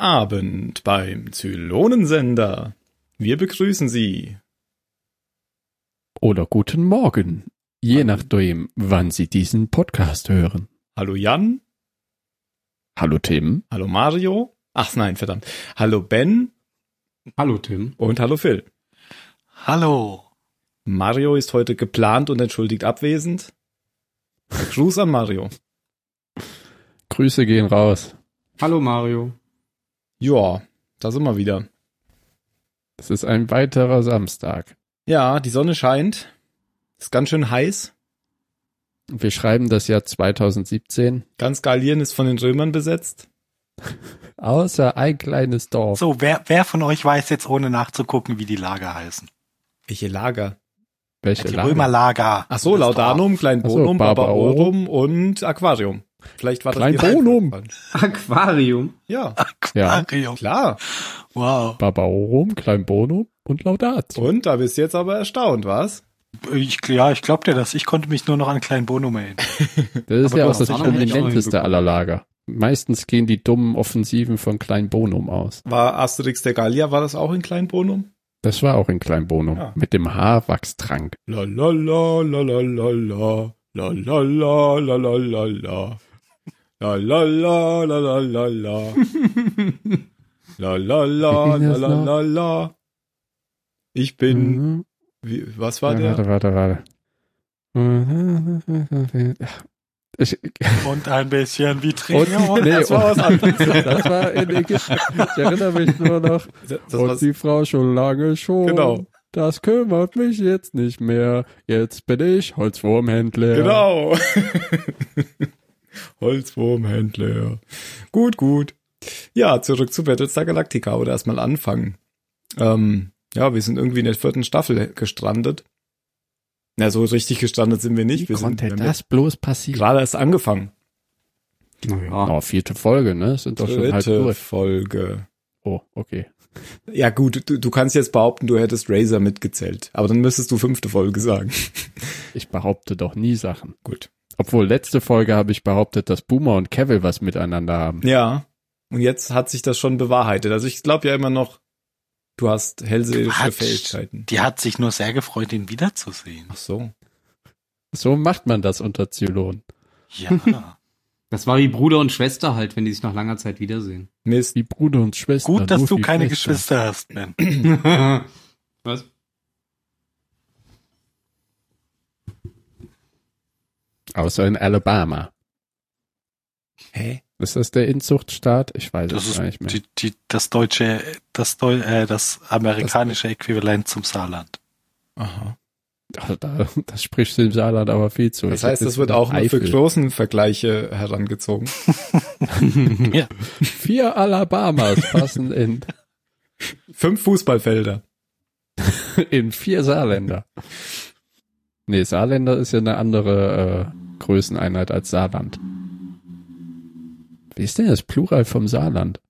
Guten Abend beim Zylonensender. Wir begrüßen Sie. Oder guten Morgen, je Hallo. nachdem, wann Sie diesen Podcast hören. Hallo Jan. Hallo Tim. Hallo Mario. Ach nein, verdammt. Hallo Ben Hallo Tim. und hallo Phil. Hallo. Mario ist heute geplant und entschuldigt abwesend. Gruß an Mario. Grüße gehen raus. Hallo Mario. Ja, da sind wir wieder. Es ist ein weiterer Samstag. Ja, die Sonne scheint. Ist ganz schön heiß. Wir schreiben das Jahr 2017. Ganz Gallien ist von den Römern besetzt. Außer ein kleines Dorf. So, wer, wer von euch weiß jetzt ohne nachzugucken, wie die Lager heißen? Welche Lager? Welche Die Lager? Römerlager. Ach so, Laudanum, Kleinbonum, so, Barbarorum und Aquarium. Vielleicht war das Kleinbonum. Reihenfolge. Aquarium. Ja, Ja. Aquarium. klar. Wow. Barbarorum, Kleinbonum und Laudat. Und da bist du jetzt aber erstaunt, was? Ich, ja, ich glaub dir das. Ich konnte mich nur noch an Klein Bonum erinnern. Das ist Aber ja auch das prominenteste aller Lager. Meistens gehen die dummen Offensiven von Kleinbonum aus. War Asterix der Gallier, war das auch in Kleinbonum? Das war auch in Kleinbonum. Ja. Mit dem Haarwachstrank. La la la la la la la la la la la la la la La la la la la la la La la la la la la la Ich bin Mhm. wie, was war Ja, der? Warte, warte, warte. Ich, Und ein bisschen wie und, Träger. nee, das war was anderes. das war in Ägypten. Ich erinnere mich nur noch. Das und war, die Frau schon lange schon. Genau. Das kümmert mich jetzt nicht mehr. Jetzt bin ich Holzwurmhändler. genau. Holzwurmhändler. Gut, gut. Ja, zurück zu Battlestar Galactica oder erstmal anfangen. Ähm, ja, wir sind irgendwie in der vierten Staffel gestrandet. Na, so richtig gestrandet sind wir nicht. Wie wir sind konnte haben das bloß passieren? gerade erst angefangen. Naja. Oh, vierte Folge, ne? Sind doch schon halb Dritte durch. Folge. Oh, okay. Ja gut, du, du kannst jetzt behaupten, du hättest Razer mitgezählt. Aber dann müsstest du fünfte Folge sagen. Ich behaupte doch nie Sachen. gut. Obwohl, letzte Folge habe ich behauptet, dass Boomer und Kevin was miteinander haben. Ja. Und jetzt hat sich das schon bewahrheitet. Also ich glaube ja immer noch, du hast hellseherische Quatsch. Fähigkeiten. Die hat sich nur sehr gefreut, ihn wiederzusehen. Ach so. So macht man das unter Zylonen. Ja. Das war wie Bruder und Schwester halt, wenn die sich nach langer Zeit wiedersehen. Mist. Wie Bruder und Schwester. Gut, dass du keine Schwester. Geschwister hast, Ben. Was? Außer in Alabama. Hä? Ist das der Inzuchtstaat? Ich weiß Das es gar nicht mehr. die, die, das deutsche, das, Deu äh, das amerikanische Äquivalent zum Saarland. Aha. Also da, das spricht dem Saarland aber viel zu. Das Ich heißt, das jetzt wird auch nur für Eifel. großen Vergleiche herangezogen. ja. Vier Alabamas passen in, Fünf Fußballfelder. in vier Saarländer. Nee, Saarländer ist ja eine andere äh, Größeneinheit als Saarland. Wie ist denn das Plural vom Saarland?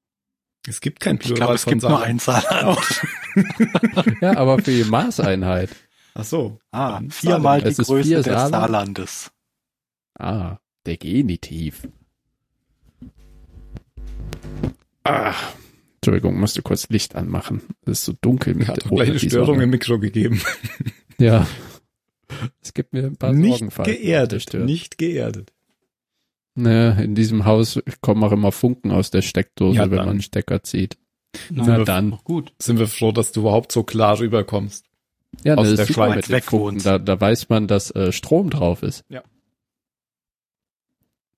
Es gibt kein Ich Plural glaube, es von gibt nur Saarland. ein Saarland. Ja, aber für die Maßeinheit. Ach so. Ah, viermal die Größe vier des Saarland? Saarlandes. Ah, der Genitiv. Ah, Entschuldigung, musste kurz Licht anmachen. Es ist so dunkel mit Hat doch ohne gleich eine Störung Sonne. im Mikro gegeben. Ja. Es gibt mir ein paar Nicht Sorgenfalten. geerdet. Nicht geerdet. Ne, in diesem Haus kommen auch immer Funken aus der Steckdose, Ja, wenn man einen Stecker zieht. Na, Na dann. Gut. Sind wir froh, dass du überhaupt so klar rüberkommst. Ja, aus ne, der Schweiz mit weg Funken. wohnst. Da, da weiß man, dass äh, Strom drauf ist. Ja.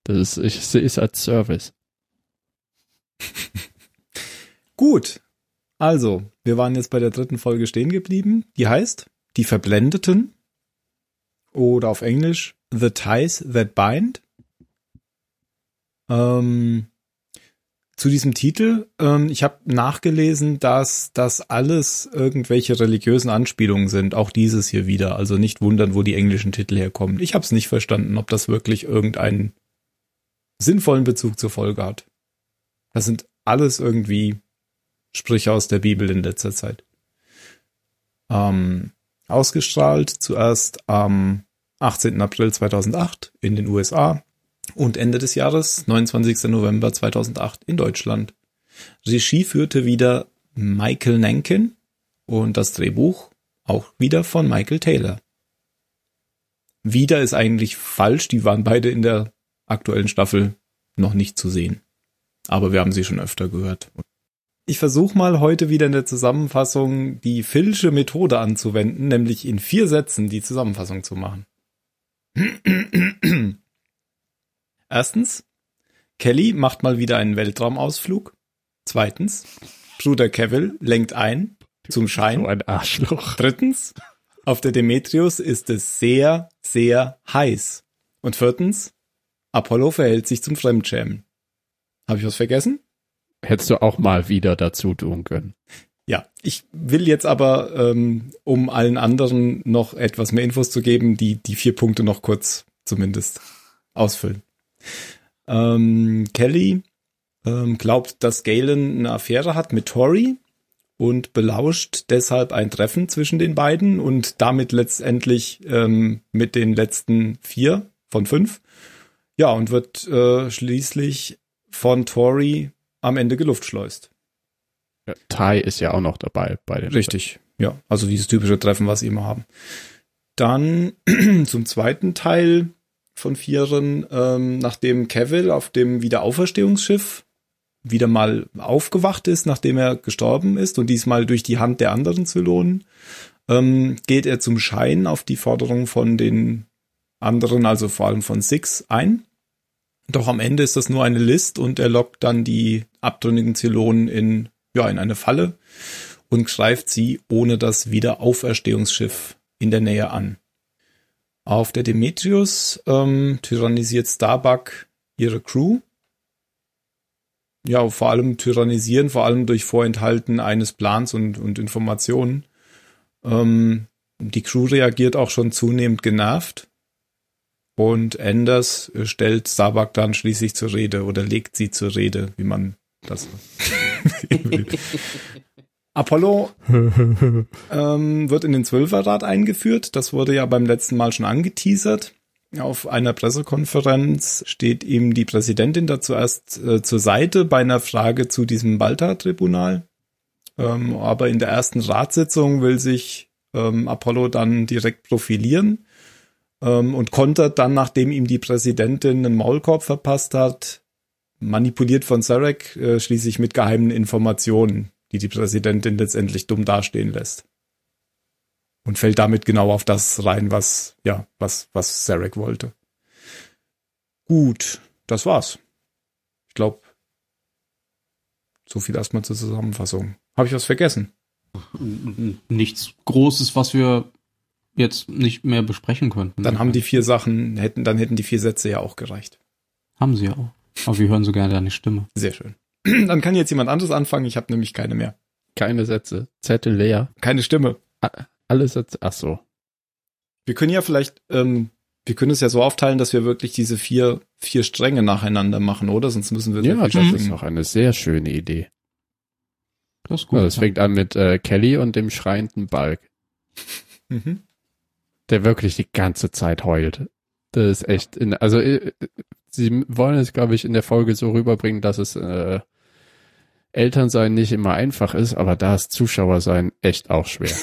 Das ist, ich sehe es als Service. Gut. Also, wir waren jetzt bei der dritten Folge stehen geblieben. Die heißt Die Verblendeten. Oder auf Englisch The Ties That Bind. Ähm, zu diesem Titel, ähm, ich habe nachgelesen, dass das alles irgendwelche religiösen Anspielungen sind, auch dieses hier wieder. Also nicht wundern, wo die englischen Titel herkommen. Ich habe es nicht verstanden, ob das wirklich irgendeinen sinnvollen Bezug zur Folge hat. Das sind alles irgendwie Sprüche aus der Bibel in letzter Zeit. Ähm, ausgestrahlt zuerst am 18. April 2008 in den USA und Ende des Jahres, 29. November 2008 in Deutschland. Regie führte wieder Michael Nankin und das Drehbuch auch wieder von Michael Taylor. Wieder ist eigentlich falsch, die waren beide in der aktuellen Staffel noch nicht zu sehen. Aber wir haben sie schon öfter gehört. Ich versuche mal heute wieder in der Zusammenfassung die Filsche Methode anzuwenden, nämlich in vier Sätzen die Zusammenfassung zu machen. Erstens, Kelly macht mal wieder einen Weltraumausflug. Zweitens, Bruder Kevil lenkt ein zum Schein. So ein Arschloch. Drittens, auf der Demetrius ist es sehr, sehr heiß. Und viertens, Apollo verhält sich zum Fremdschämen. Habe ich was vergessen? Hättest du auch mal wieder dazu tun können. Ja, ich will jetzt aber, ähm, um allen anderen noch etwas mehr Infos zu geben, die, die vier Punkte noch kurz zumindest ausfüllen. Ähm, Kelly ähm, glaubt, dass Galen eine Affäre hat mit Tori und belauscht deshalb ein Treffen zwischen den beiden und damit letztendlich ähm, mit den letzten vier von fünf. Ja, und wird äh, schließlich von Tori am Ende geluftschleust. Ja, Ty ist ja auch noch dabei bei den. Richtig, ja. Also dieses typische Treffen, was sie immer haben. Dann zum zweiten Teil von Vieren, ähm, nachdem Cavill auf dem Wiederauferstehungsschiff wieder mal aufgewacht ist, nachdem er gestorben ist und diesmal durch die Hand der anderen Zylonen, ähm, geht er zum Schein auf die Forderung von den anderen, also vor allem von Six, ein. Doch am Ende ist das nur eine List und er lockt dann die abtrünnigen Zylonen in, ja, in eine Falle und greift sie ohne das Wiederauferstehungsschiff in der Nähe an. Auf der Demetrius ähm, tyrannisiert Starbuck ihre Crew. Ja, vor allem tyrannisieren, vor allem durch Vorenthalten eines Plans und, und Informationen. Ähm, die Crew reagiert auch schon zunehmend genervt. Und Anders stellt Starbuck dann schließlich zur Rede oder legt sie zur Rede, wie man das will. Apollo ähm, wird in den Zwölferrad eingeführt. Das wurde ja beim letzten Mal schon angeteasert. Auf einer Pressekonferenz steht ihm die Präsidentin dazu erst äh, zur Seite bei einer Frage zu diesem Balta-Tribunal. Ähm, aber in der ersten Ratssitzung will sich ähm, Apollo dann direkt profilieren ähm, und kontert dann, nachdem ihm die Präsidentin einen Maulkorb verpasst hat, manipuliert von Sarek, äh, schließlich mit geheimen Informationen die die Präsidentin letztendlich dumm dastehen lässt. Und fällt damit genau auf das rein, was, ja, was, was Sarek wollte. Gut, das war's. Ich glaube, so viel erstmal zur Zusammenfassung. Habe ich was vergessen? Nichts Großes, was wir jetzt nicht mehr besprechen könnten. Dann haben die vier Sachen, hätten, dann hätten die vier Sätze ja auch gereicht. Haben sie ja auch. Aber wir hören so gerne deine Stimme. Sehr schön. Dann kann jetzt jemand anderes anfangen. Ich habe nämlich keine mehr. Keine Sätze. Zettel leer. Keine Stimme. Alle Sätze. Ach so. Wir können ja vielleicht, ähm, wir können es ja so aufteilen, dass wir wirklich diese vier, vier Stränge nacheinander machen, oder? Sonst müssen wir Ja, das singen. ist noch eine sehr schöne Idee. Das ist gut. Ja, das fängt an mit äh, Kelly und dem schreienden Balk, Mhm. Der wirklich die ganze Zeit heult. Das ist echt, in, also äh, sie wollen es, glaube ich, in der Folge so rüberbringen, dass es äh, Elternsein nicht immer einfach ist, aber da ist Zuschauersein echt auch schwer.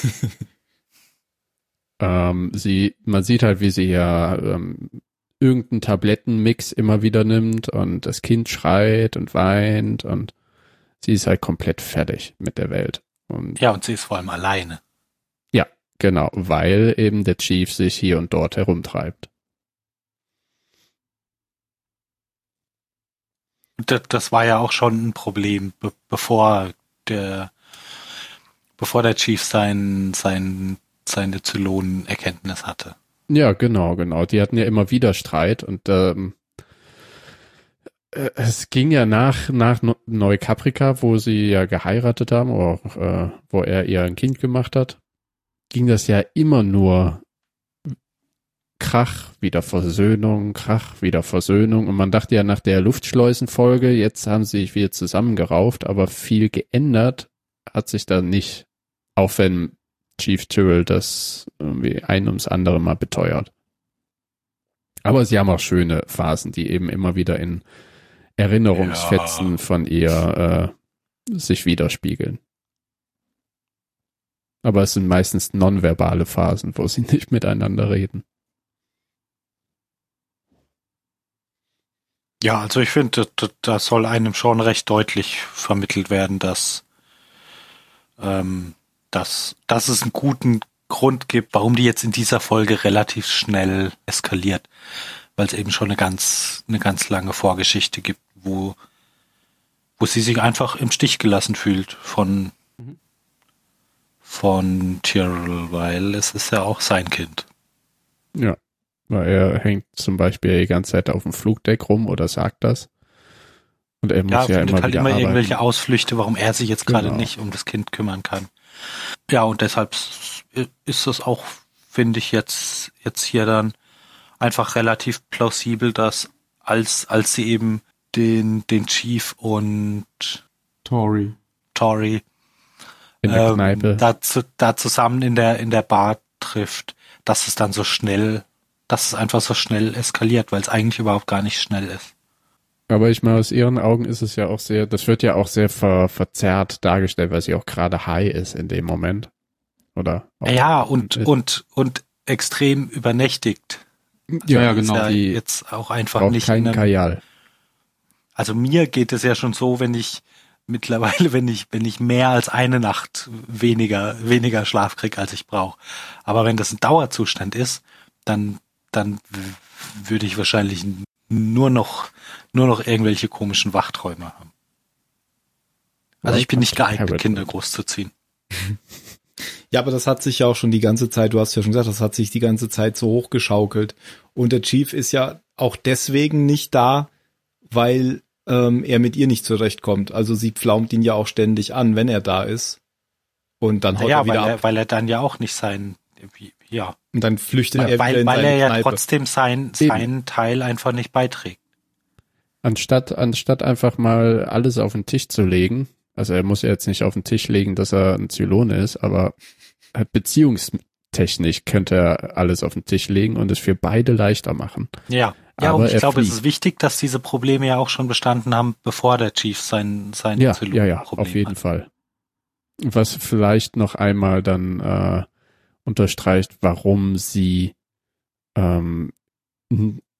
ähm, sie, man sieht halt, wie sie ja ähm, irgendeinen Tablettenmix immer wieder nimmt und das Kind schreit und weint und sie ist halt komplett fertig mit der Welt. Und Ja, und sie ist vor allem alleine. Genau, weil eben der Chief sich hier und dort herumtreibt. Das, das war ja auch schon ein Problem, be bevor der, bevor der Chief sein, sein, seine Zylonen-Erkenntnis hatte. Ja, genau, genau. Die hatten ja immer wieder Streit und ähm, äh, es ging ja nach nach Neukaprika, wo sie ja geheiratet haben, oder äh, wo er ihr ein Kind gemacht hat, ging das ja immer nur Krach, wieder Versöhnung, Krach, wieder Versöhnung. Und man dachte ja nach der Luftschleusenfolge, jetzt haben sie sich wieder zusammengerauft, aber viel geändert hat sich da nicht. Auch wenn Chief Tyrrell das irgendwie ein ums andere mal beteuert. Aber sie haben auch schöne Phasen, die eben immer wieder in Erinnerungsfetzen Ja. von ihr sich widerspiegeln. Aber es sind meistens nonverbale Phasen, wo sie nicht miteinander reden. Ja, also ich finde, da, soll einem schon recht deutlich vermittelt werden, dass, ähm, dass, dass es einen guten Grund gibt, warum die jetzt in dieser Folge relativ schnell eskaliert, weil es eben schon eine ganz, eine ganz lange Vorgeschichte gibt, wo, wo sie sich einfach im Stich gelassen fühlt von. Von Tyrell, weil es ist ja auch sein Kind. Ja. Weil er hängt zum Beispiel die ganze Zeit auf dem Flugdeck rum oder sagt das. Und er muss Ja, ja, findet immer halt wieder immer arbeiten. irgendwelche Ausflüchte, warum er sich jetzt gerade Genau. nicht um das Kind kümmern kann. Ja, und deshalb ist es auch, finde ich jetzt, jetzt hier dann einfach relativ plausibel, dass als, als sie eben den, den Chief und Tori. Tori in der ähm, Kneipe. da, zu, da zusammen in der, in der Bar trifft, dass es dann so schnell, dass es einfach so schnell eskaliert, weil es eigentlich überhaupt gar nicht schnell ist. Aber ich meine, aus ihren Augen ist es ja auch sehr, das wird ja auch sehr ver, verzerrt dargestellt, weil sie auch gerade high ist in dem Moment. Oder? Ja, und, ist- und, und extrem übernächtigt. Ja, ja, Ist genau. ja Die jetzt auch einfach nicht. keinen in einem- Kajal. also mir geht es ja schon so, wenn ich mittlerweile, wenn ich, wenn ich mehr als eine Nacht weniger, weniger Schlaf krieg, als ich brauche. Aber wenn das ein Dauerzustand ist, dann, dann würde ich wahrscheinlich nur noch, nur noch irgendwelche komischen Wachträume haben. Also ich bin nicht geeignet. Kinder großzuziehen. Ja, aber das hat sich ja auch schon die ganze Zeit, du hast ja schon gesagt, das hat sich die ganze Zeit so hochgeschaukelt. Und der Chief ist ja auch deswegen nicht da, weil ähm, er mit ihr nicht zurechtkommt. Also sie pflaumt ihn ja auch ständig an, wenn er da ist. Und dann haut Ja, er weil wieder er, ab. weil er dann ja auch nicht sein, wie- ja, Und dann flüchtet er wieder weil, in weil seine er ja Kneipe. trotzdem sein, Eben. seinen Teil einfach nicht beiträgt. Anstatt, anstatt einfach mal alles auf den Tisch zu legen, also er muss ja jetzt nicht auf den Tisch legen, dass er ein Zylone ist, aber halt beziehungstechnisch könnte er alles auf den Tisch legen und es für beide leichter machen. Ja. Ja, Aber und ich glaube, es fliegt. ist wichtig, dass diese Probleme ja auch schon bestanden haben, bevor der Chief sein, sein Ja, Zylon- ja, ja, Problem auf jeden hat. Fall. Was vielleicht noch einmal dann äh, unterstreicht, warum sie ähm,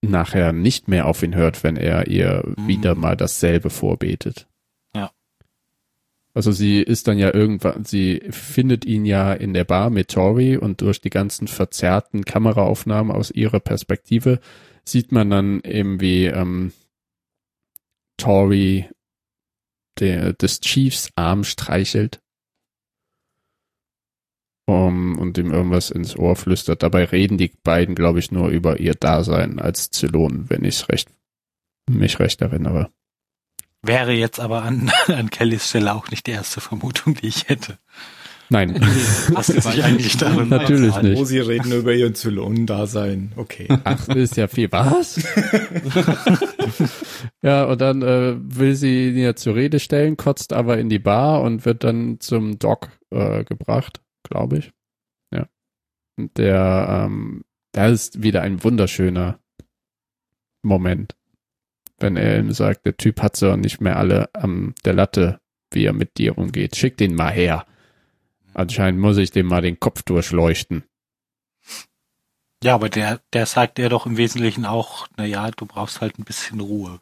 nachher nicht mehr auf ihn hört, wenn er ihr Mhm. wieder mal dasselbe vorbetet. Ja. Also sie ist dann ja irgendwann, sie findet ihn ja in der Bar mit Tori und durch die ganzen verzerrten Kameraaufnahmen aus ihrer Perspektive sieht man dann eben wie ähm, Tori der, des Chiefs Arm streichelt um, und ihm irgendwas ins Ohr flüstert. Dabei reden die beiden, glaube ich, nur über ihr Dasein als Zylon, wenn ich recht, mich recht erinnere. Wäre jetzt aber an, an Kellys Stelle auch nicht die erste Vermutung, die ich hätte. Nein, Das ist sich eigentlich darin- Natürlich nicht. Wo sie reden über ihren Zylonen-Dasein. Okay. ach, ist ja viel was? ja, und dann äh, will sie ihn ja zur Rede stellen, kotzt aber in die Bar und wird dann zum Doc äh, gebracht, glaube ich. Ja. Und der, ähm, da ist wieder ein wunderschöner Moment, wenn er ihm sagt, der Typ hat so nicht mehr alle am der Latte, wie er mit dir umgeht. Schick den mal her. Anscheinend muss ich dem mal den Kopf durchleuchten. Ja, aber der, der sagt er doch im Wesentlichen auch, na ja, du brauchst halt ein bisschen Ruhe.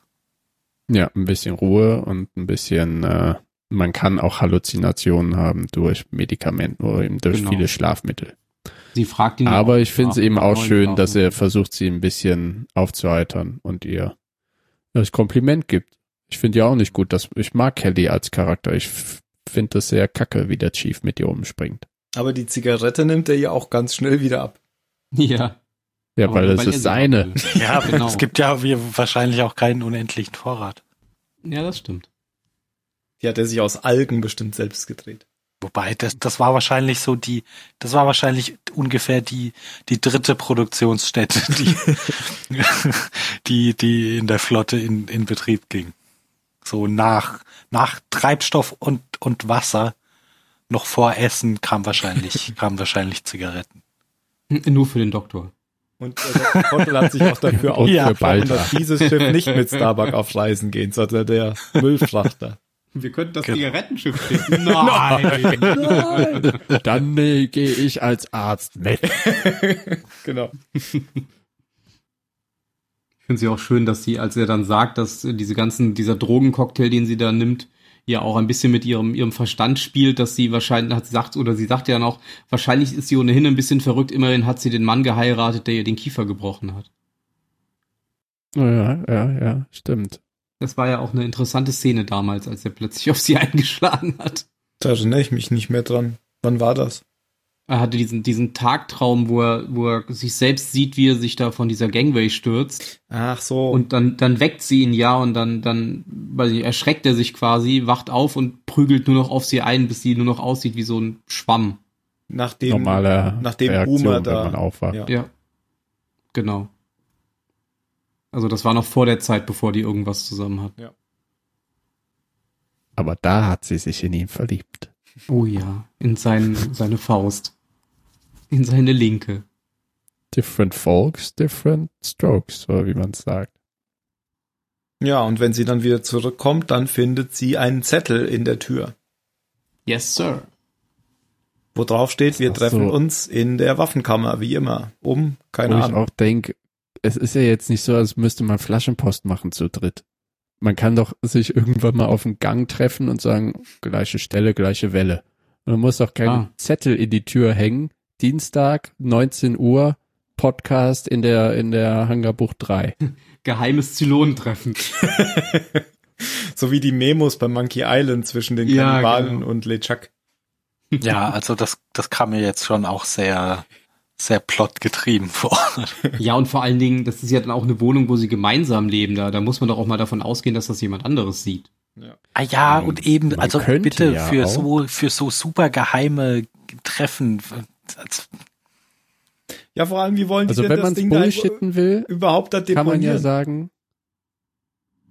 Ja, ein bisschen Ruhe und ein bisschen, äh, man kann auch Halluzinationen haben durch Medikamente oder eben durch Genau. viele Schlafmittel. Sie fragt ihn Aber auch ich finde es eben auch schön, dass er versucht, sie ein bisschen aufzuheitern und ihr das Kompliment gibt. Ich finde ja auch nicht gut, dass ich mag Kelly als Charakter. Ich finde das sehr kacke, wie der Chief mit ihr umspringt. Aber die Zigarette nimmt er ja auch ganz schnell wieder ab. Ja. Ja, aber weil das ist seine. Ja, Genau. es gibt ja wie, wahrscheinlich auch keinen unendlichen Vorrat. Ja, das stimmt. Die hat er sich aus Algen bestimmt selbst gedreht. Wobei, das, das war wahrscheinlich so die, das war wahrscheinlich ungefähr die, die dritte Produktionsstätte, die, die, die in der Flotte in, in Betrieb ging. So nach, nach Treibstoff und, und Wasser, noch vor Essen kam wahrscheinlich, kamen wahrscheinlich Zigaretten. Nur für den Doktor. Und der Trottel hat sich auch dafür Ja, ausgesprochen, Balta. dass dieses Schiff nicht mit Starbuck auf Reisen gehen, sondern der Müllfrachter. Wir könnten das Genau. Zigarettenschiff schicken. Nein. Nein. Dann nee, gehe ich als Arzt mit. Genau. Ich finde sie auch schön, dass sie, als er dann sagt, dass diese ganzen, dieser Drogencocktail, den sie da nimmt, ja auch ein bisschen mit ihrem, ihrem Verstand spielt, dass sie wahrscheinlich, hat sie sagt, oder sie sagt ja noch, wahrscheinlich ist sie ohnehin ein bisschen verrückt, immerhin hat sie den Mann geheiratet, der ihr den Kiefer gebrochen hat. Ja, ja, ja, stimmt. Das war ja auch eine interessante Szene damals, als er plötzlich auf sie eingeschlagen hat. Da erinnere ich mich nicht mehr dran. Wann war das? Er hatte diesen, diesen Tagtraum, wo er, wo er sich selbst sieht, wie er sich da von dieser Gangway stürzt. Ach so. Und dann, dann weckt sie ihn ja und dann, dann, weiß nicht, erschreckt er sich quasi, wacht auf und prügelt nur noch auf sie ein, bis sie nur noch aussieht wie so ein Schwamm. nachdem, Normale nachdem Reaktion, Boomer da- wenn man aufwacht. Ja. Ja. Genau. Also das war noch vor der Zeit, bevor die irgendwas zusammen hatten. Aber da hat sie sich in ihn verliebt. Oh ja, in sein, seine Faust. In seine Linke. Different folks, different strokes, oder wie man es sagt. ja, und wenn sie dann wieder zurückkommt, dann findet sie einen Zettel in der Tür, Yes, sir. wo drauf steht, wir treffen so. uns in der Waffenkammer, wie immer, um, keine Wo ich Ahnung. auch denke, es ist ja jetzt nicht so, als müsste man Flaschenpost machen zu dritt. Man kann doch sich irgendwann mal auf dem Gang treffen und sagen, gleiche Stelle, gleiche Welle. Man muss doch keinen Ah. Zettel in die Tür hängen. Dienstag, 19 Uhr, Podcast in der, in der Hangarbucht 3. Geheimes Zylonentreffen. So wie die Memos bei Monkey Island zwischen den Ja, Kannibalen genau. und LeChuck. Ja, also das, das kam mir jetzt schon auch sehr, sehr plotgetrieben vor. Ja, und vor allen Dingen, das ist ja dann auch eine Wohnung, wo sie gemeinsam leben. Da, da muss man doch auch mal davon ausgehen, dass das jemand anderes sieht. Ah ja, und eben, Man also bitte ja für auch. so, für so super geheime Treffen. Ja, vor allem, wie wollen die Also denn wenn das Ding da will, überhaupt da kann man ja deponieren? sagen,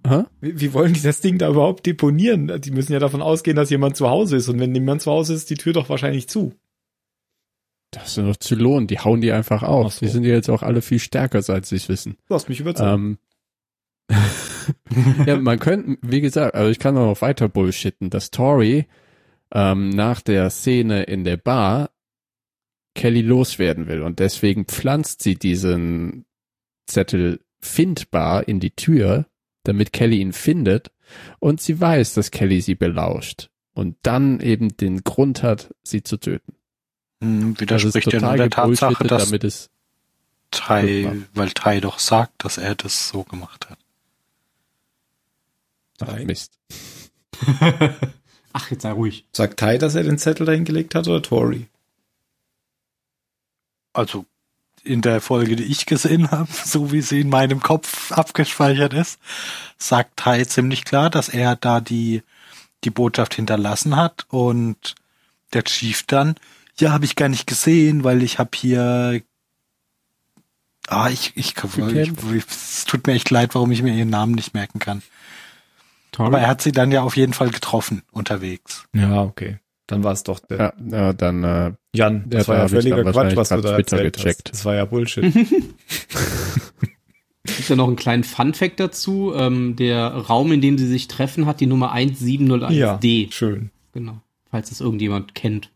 Hä? Wie, wie wollen die das Ding da überhaupt deponieren? Die müssen ja davon ausgehen, dass jemand zu Hause ist. Und wenn niemand zu Hause ist, ist die Tür doch wahrscheinlich zu. das sind doch Zylonen, die hauen die einfach auf. Ach so. Die sind ja jetzt auch alle viel stärker, seit sie es wissen. Du hast mich überzeugt. Ähm, ja, man könnte, wie gesagt, also ich kann auch noch weiter bullshitten, dass Tori ähm, nach der Szene in der Bar Kelly loswerden will und deswegen pflanzt sie diesen Zettel findbar in die Tür, damit Kelly ihn findet und sie weiß, dass Kelly sie belauscht und dann eben den Grund hat, sie zu töten. Hm, Das ist widerspricht ja nur total der Tatsache, dass damit es Tai, weil Tai doch sagt, dass er das so gemacht hat. Ach, Nein. Mist. Ach, jetzt sei ruhig. Sagt Tai, dass er den Zettel dahin gelegt hat oder Tori? Also in der Folge, die ich gesehen habe, so wie sie in meinem Kopf abgespeichert ist, sagt Tai ziemlich klar, dass er da die, die Botschaft hinterlassen hat und der Chief dann, ja, habe ich gar nicht gesehen, weil ich habe hier Ah, ich, ich, ich, ich, es tut mir echt leid, warum ich mir ihren Namen nicht merken kann. Tori? Aber er hat sie dann ja auf jeden Fall getroffen unterwegs. Ja, okay. Dann war es doch der Ja, ja dann äh, Jan. Ja, Das war ja völliger Quatsch, was du da Twitter erzählt gecheckt. hast. Das war ja Bullshit. Gibt ja noch einen kleinen Fun-Fact dazu. Ähm, der Raum, in dem sie sich treffen, hat die Nummer 1701D. ja, schön. Genau. Falls es irgendjemand kennt.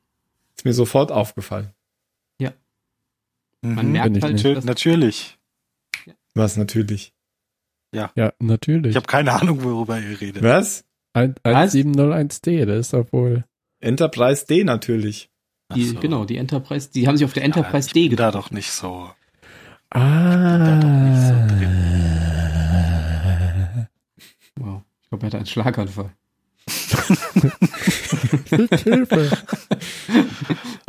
Ist mir sofort aufgefallen. Man Mhm. merkt halt, nicht. Natürlich. Was natürlich. ja, natürlich. Ich habe keine Ahnung, worüber ihr redet. Was? 1701D, das ist doch wohl. Enterprise D natürlich. Die, so. genau, die Enterprise, die haben sich auf der Enterprise ja, D ich bin da doch nicht so. Ah. Wow. Ich glaube, er hatte einen Schlaganfall. Hilfe.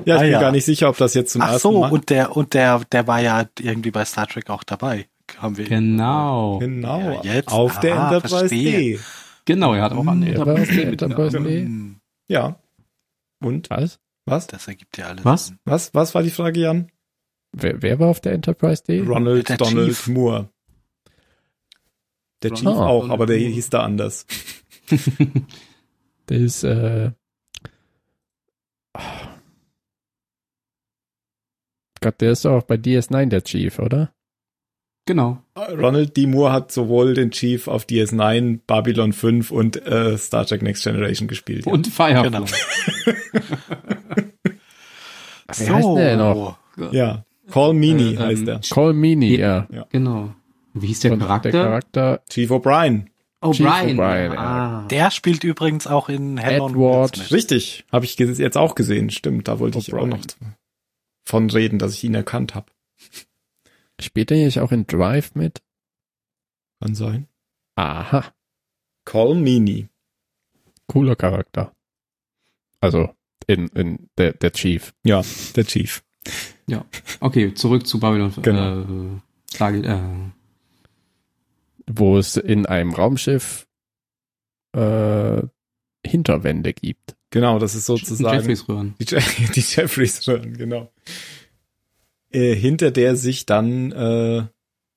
Ja, ich Ah, bin ja. gar nicht sicher, ob das jetzt zum Ach ersten so, Mal. und der, und der, der war ja irgendwie bei Star Trek auch dabei. Haben wir Genau. genau. Ja, jetzt. Auf der Ah, Enterprise verstehe. D. Genau, er hat auch an der Er war auf Enterprise der D Enterprise. D. Hm, Ja. Und? Was? Was? Das ergibt ja alles. Was? Sinn. Was? Was war die Frage, Jan? Wer, wer war auf der Enterprise D? Ronald Der Donald Chief. Moore. Der Ronald Chief auch, Donald aber der Moore. hieß da anders. Der ist, äh, Gott, der ist doch auch bei DS9 der Chief, oder? Genau. Ronald D. Moore hat sowohl den Chief auf DS9, Babylon 5 und äh, Star Trek Next Generation gespielt. Ja. Und Firefly. Genau. Wie heißt der denn noch? ja. Call Meany Äh, heißt ähm, er. Call Meany, ja. Genau. Wie hieß der Und Charakter? Der Charakter Chief O'Brien. O'Brien. O'Brien, ja. Ah. Der spielt übrigens auch in Hell on Edward. Richtig, habe ich jetzt auch gesehen. Stimmt, da wollte ich auch noch von reden, dass ich ihn erkannt habe. Spielt er nicht auch in Drive mit? Kann sein. Aha, Call Meany. cooler Charakter. Also in, in der, der Chief. Ja, der Chief. Okay, zurück zu Babylon. Genau. Äh, Sage, äh, wo es in einem Raumschiff äh, Hinterwände gibt. Genau, das ist sozusagen Jeffreys Röhren. die, Je- die Jeffreys Röhren, genau. Äh, hinter der sich dann äh,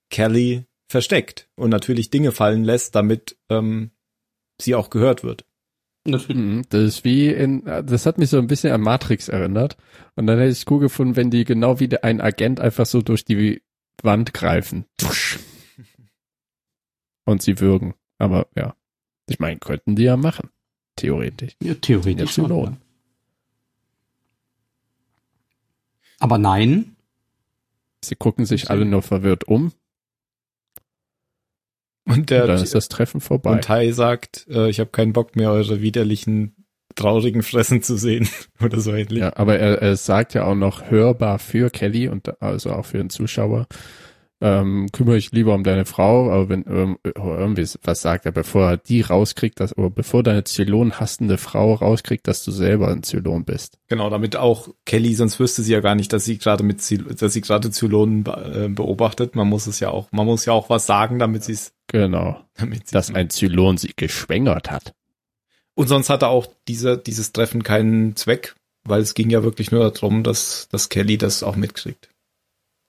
Kelly versteckt und natürlich Dinge fallen lässt, damit ähm, sie auch gehört wird. Natürlich. Mhm, Das ist wie in, das hat mich so ein bisschen an Matrix erinnert. Und dann hätte ich es cool gefunden, wenn die genau wie ein Agent einfach so durch die Wand greifen. Und sie würgen. Aber ja, ich meine, könnten die ja machen. Theoretisch. Ja, theoretisch schon. Ja. Aber nein. Sie gucken sich alle nur verwirrt um. Und der und dann ist das Treffen vorbei. und Tai sagt, äh, ich habe keinen Bock mehr, eure widerlichen, traurigen Fressen zu sehen. Oder so ähnlich. Ja, aber er, er sagt ja auch noch hörbar für Kelly und also auch für den Zuschauer. Ähm, kümmere dich lieber um deine Frau, aber wenn ähm, irgendwie was sagt er, bevor er die rauskriegt, dass, oder bevor deine Zylon hassende Frau rauskriegt, dass du selber ein Zylon bist. Genau, damit auch Kelly, sonst wüsste sie ja gar nicht, dass sie gerade mit Zyl dass sie gerade Zylonen be äh, beobachtet. Man muss es ja auch, man muss ja auch was sagen, damit sie es, Genau. damit sie Dass ein Zylon sie geschwängert hat. Und sonst hatte auch dieser, dieses Treffen keinen Zweck, weil es ging ja wirklich nur darum, dass, dass Kelly das auch mitkriegt.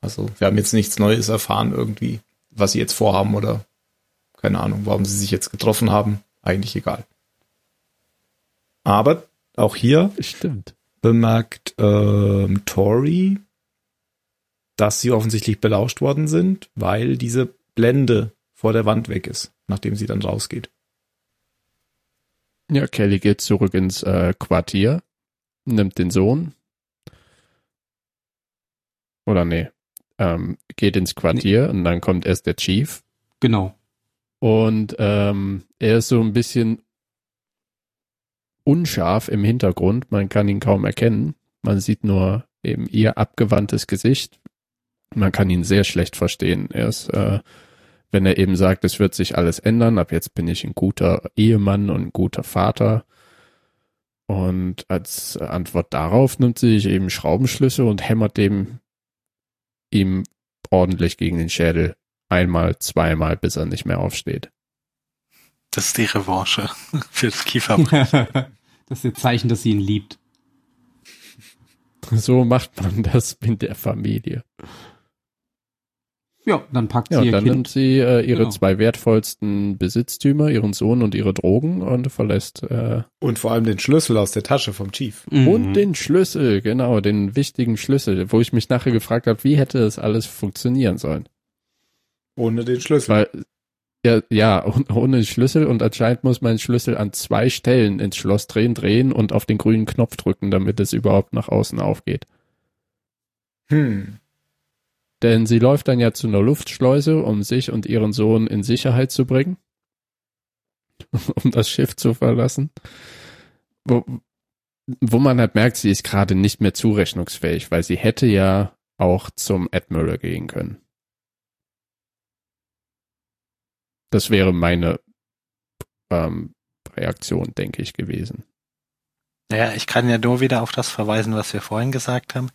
Also wir haben jetzt nichts Neues erfahren irgendwie, was sie jetzt vorhaben oder keine Ahnung, warum sie sich jetzt getroffen haben. Eigentlich egal. Aber auch hier Stimmt. bemerkt ähm, Tori, dass sie offensichtlich belauscht worden sind, weil diese Blende vor der Wand weg ist, nachdem sie dann rausgeht. Ja, Kelly geht zurück ins äh, Quartier, nimmt den Sohn. Oder nee, ähm, geht ins Quartier und dann kommt erst der Chief. Genau. Und ähm, er ist so ein bisschen unscharf im Hintergrund. Man kann ihn kaum erkennen. Man sieht nur eben ihr abgewandtes Gesicht. Man kann ihn sehr schlecht verstehen. Er ist, äh, wenn er eben sagt, es wird sich alles ändern, ab jetzt bin ich ein guter Ehemann und ein guter Vater. Und als Antwort darauf nimmt sie sich eben Schraubenschlüssel und hämmert dem ihm ordentlich gegen den Schädel. Einmal, zweimal, bis er nicht mehr aufsteht. Das ist die Revanche für das Kieferbrechen. das ist ihr Zeichen, dass sie ihn liebt. So macht man das in der Familie. Ja, dann packt Ja, sie und ihr dann Kind. nimmt sie äh, ihre Genau. zwei wertvollsten Besitztümer, ihren Sohn und ihre Drogen und verlässt äh, Und vor allem den Schlüssel aus der Tasche vom Chief. Mhm. und den Schlüssel, genau, den wichtigen Schlüssel, wo ich mich nachher gefragt habe, wie hätte das alles funktionieren sollen? Ohne den Schlüssel. Weil ja, ja, ohne Schlüssel und anscheinend muss man den Schlüssel an zwei Stellen ins Schloss drehen, drehen und auf den grünen Knopf drücken, damit es überhaupt nach außen aufgeht. Hm. Denn sie läuft dann ja zu einer Luftschleuse, um sich und ihren Sohn in Sicherheit zu bringen, um das Schiff zu verlassen. Wo, wo man halt merkt, sie ist gerade nicht mehr zurechnungsfähig, weil sie hätte ja auch zum Admiral gehen können. Das wäre meine ähm, Reaktion, denke ich, gewesen. Naja, ich kann ja nur wieder auf das verweisen, was wir vorhin gesagt haben.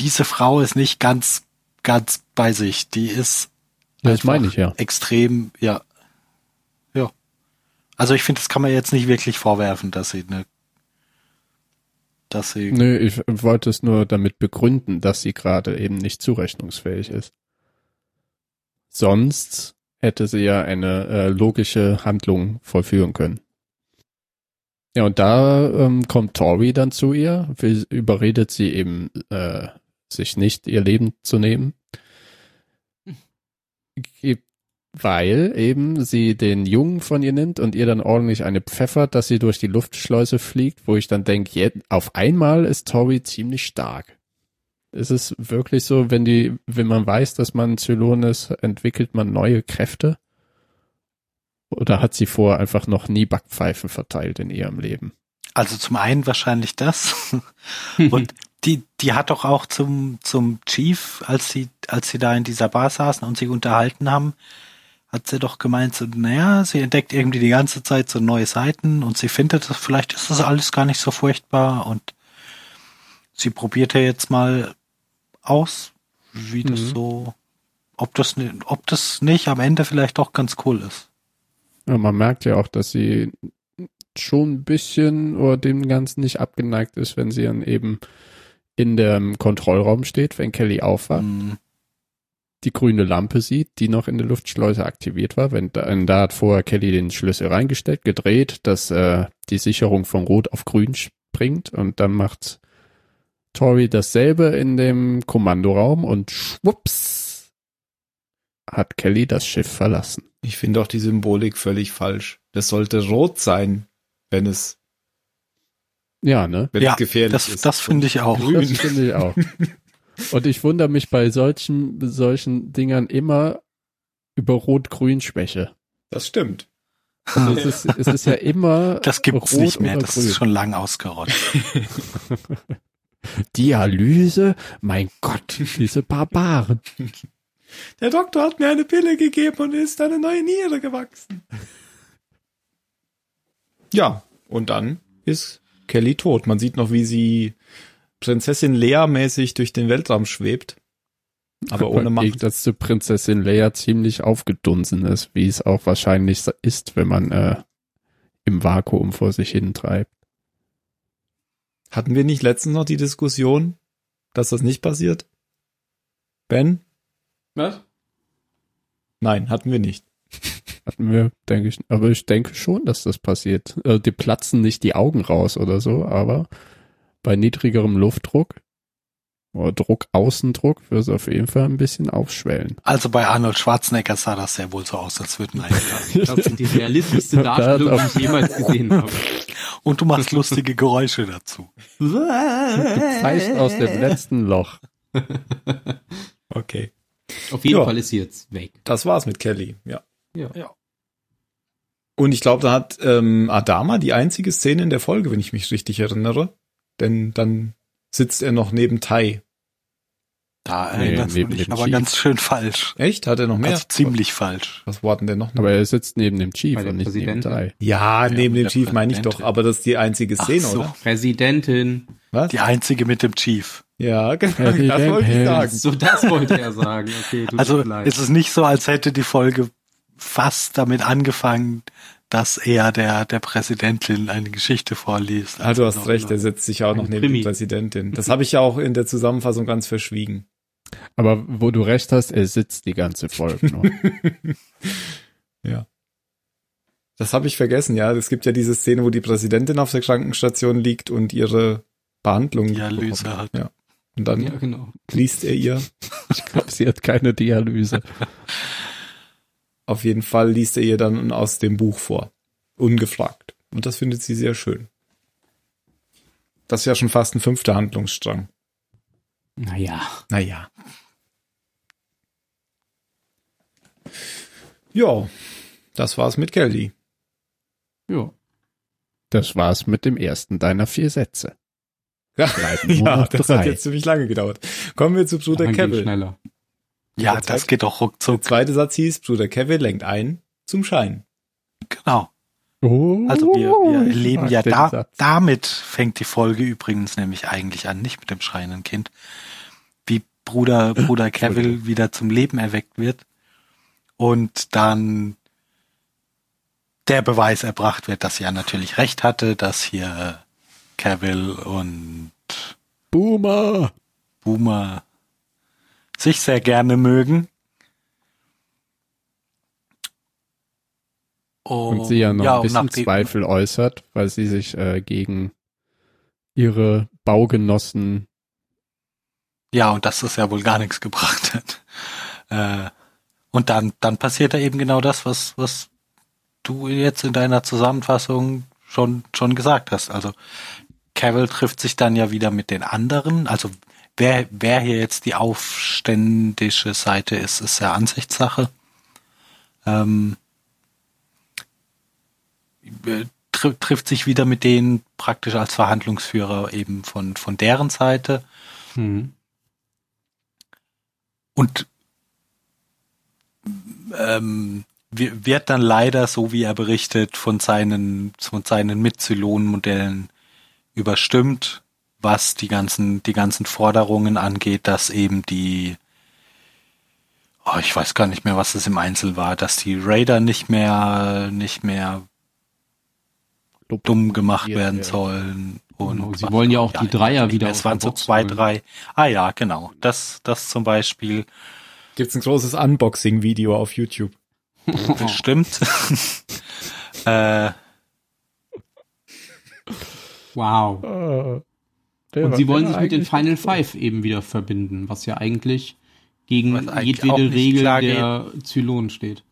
Diese Frau ist nicht ganz, ganz bei sich. Die ist Das meine ich ja. extrem, ja. Ja. Also ich finde, das kann man jetzt nicht wirklich vorwerfen, dass sie eine, dass sie, Nö, ich wollte es nur damit begründen, dass sie gerade eben nicht zurechnungsfähig ist. Sonst hätte sie ja eine äh, logische Handlung vollführen können. Ja, und da ähm, kommt Tori dann zu ihr, will, überredet sie eben, äh, sich nicht ihr Leben zu nehmen. weil eben sie den Jungen von ihr nimmt und ihr dann ordentlich eine pfeffert, dass sie durch die Luftschleuse fliegt, wo ich dann denke, auf einmal ist Tori ziemlich stark. Ist es wirklich so, wenn die, wenn man weiß, dass man Zylon ist, entwickelt man neue Kräfte? Oder hat sie vorher einfach noch nie Backpfeifen verteilt in ihrem Leben? Also zum einen wahrscheinlich das. Und die, die hat doch auch zum, zum Chief, als sie, als sie da in dieser Bar saßen und sich unterhalten haben, hat sie doch gemeint, so, naja, sie entdeckt irgendwie die ganze Zeit so neue Seiten und sie findet, vielleicht ist das alles gar nicht so furchtbar und sie probiert ja jetzt mal aus, wie das Mhm. so, ob das, ob das nicht am Ende vielleicht doch ganz cool ist. Ja, man merkt ja auch, dass sie schon ein bisschen oder dem Ganzen nicht abgeneigt ist, wenn sie dann eben in dem Kontrollraum steht, wenn Kelly aufwacht, Hm, die grüne Lampe sieht, die noch in der Luftschleuse aktiviert war. Wenn da, da hat vorher Kelly den Schlüssel reingesteckt, gedreht, dass äh, die Sicherung von Rot auf Grün springt und dann macht Tori dasselbe in dem Kommandoraum und schwupps hat Kelly das Schiff verlassen. Ich finde auch die Symbolik völlig falsch. Das sollte rot sein, wenn es, Ja, ne? wenn Ja, es gefährlich das, ist. das finde ich auch. Grün. Das finde ich auch. Und ich wundere mich bei solchen, solchen Dingern immer über Rot-Grün-Schwäche. Das stimmt. Also es ist, es ist ja immer Das gibt's rot nicht mehr, das grün. ist schon lang ausgerottet. Dialyse? Mein Gott, diese Barbaren. Der Doktor hat mir eine Pille gegeben und ist eine neue Niere gewachsen. Ja, und dann ist Kelly tot. Man sieht noch, wie sie Prinzessin Lea mäßig durch den Weltraum schwebt. Aber ohne Im Macht. Gegensatz zu Prinzessin Leia ziemlich aufgedunsen ist, wie es auch wahrscheinlich ist, wenn man äh, im Vakuum vor sich hin treibt. Hatten wir nicht letztens noch die Diskussion, dass das nicht passiert? Ben? Was? Nein, hatten wir nicht. Hatten wir, denke ich, aber ich denke schon, dass das passiert. Äh, die platzen nicht die Augen raus oder so, aber bei niedrigerem Luftdruck oder Druck-Außendruck wird es auf jeden Fall ein bisschen aufschwellen. Also bei Arnold Schwarzenegger sah das sehr wohl so aus, als würden eingegangen. Das ist die realistischste Darstellung, die ich jemals gesehen habe. Und du machst lustige Geräusche dazu. Pfeift aus dem letzten Loch. Okay. Auf jeden Ja. Fall ist sie jetzt weg. Das war's mit Kelly, ja. Ja. Ja. Und ich glaube, da hat ähm, Adama die einzige Szene in der Folge, wenn ich mich richtig erinnere. Denn dann sitzt er noch neben Tai. Da Nee, neben dich dem aber Chief. ganz schön falsch. Echt? Hat er noch mehr? Also ziemlich falsch. Was war denn der noch? Aber er sitzt neben dem Chief und nicht neben Präsidentin. drei. Ja, neben dem Chief meine ich doch, aber das ist die einzige Ach Szene, so. oder? Präsidentin. Was? Die einzige mit dem Chief. Ja, genau, das wollte ich sagen. So, das wollte er sagen. Okay, tut Also ist es nicht so, als hätte die Folge fast damit angefangen, dass er der, der Präsidentin eine Geschichte vorliest. Ah, du hast Noch- recht, er setzt sich auch noch neben Krimi. die Präsidentin. Das habe ich ja auch in der Zusammenfassung ganz verschwiegen. Aber wo du recht hast, er sitzt die ganze Folge noch. ja. Das habe ich vergessen, ja. Es gibt ja diese Szene, wo die Präsidentin auf der Krankenstation liegt und ihre Behandlung Dialyse bekommt. hat. Ja. Und dann ja, genau. liest er ihr, Ich glaube, sie hat keine Dialyse. auf jeden Fall liest er ihr dann aus dem Buch vor. Ungefragt. Und das findet sie sehr schön. Das ist ja schon fast ein fünfter Handlungsstrang. Naja. Naja. Ja, das war's mit Kelly. Ja. Das war's mit dem ersten deiner vier Sätze. Ja, das drei. hat jetzt ziemlich lange gedauert. Kommen wir zu Bruder Kevin. schneller. Ja, Der das Zeit- geht doch Der ruckzuck. zweite Satz hieß, Bruder Kevin lenkt ein zum Schein. Genau. Oh, Also wir, wir mag ja da, Satz. damit fängt die Folge übrigens nämlich eigentlich an, nicht mit dem schreienden Kind, wie Bruder, Bruder Cavill wieder zum Leben erweckt wird und dann der Beweis erbracht wird, dass er natürlich recht hatte, dass hier Cavill und Boomer! Boomer sich sehr gerne mögen. Und sie ja noch ein und bisschen Zweifel äußert, weil sie sich äh, gegen ihre Baugenossen Ja, und dass das ja wohl gar nichts gebracht hat. Äh, Und dann, dann passiert da eben genau das, was, was du jetzt in deiner Zusammenfassung schon, schon gesagt hast. Also Cavill trifft sich dann ja wieder mit den anderen. Also wer, wer hier jetzt die aufständische Seite ist, ist ja Ansichtssache. Ähm, tr trifft sich wieder mit denen praktisch als Verhandlungsführer eben von, von deren Seite. Mhm. Und ähm, wird dann leider, so wie er berichtet, von seinen, von seinen Mitzylon-Modellen überstimmt, was die ganzen, die ganzen Forderungen angeht, dass eben die, oh, ich weiß gar nicht mehr, was es im Einzel war, dass die Raider nicht mehr, nicht mehr dumm gemacht werden ja. sollen. Und Genau, sie wollen ja auch die Dreier nicht wieder Es waren so zwei, drei. Ah ja, genau. Das, das zum Beispiel Gibt's ein großes Unboxing-Video auf YouTube. bestimmt. äh, Wow. Der Und sie wollen sich mit den Final Five eben wieder verbinden, was ja eigentlich gegen eigentlich jedwede Regel der Zylonen steht.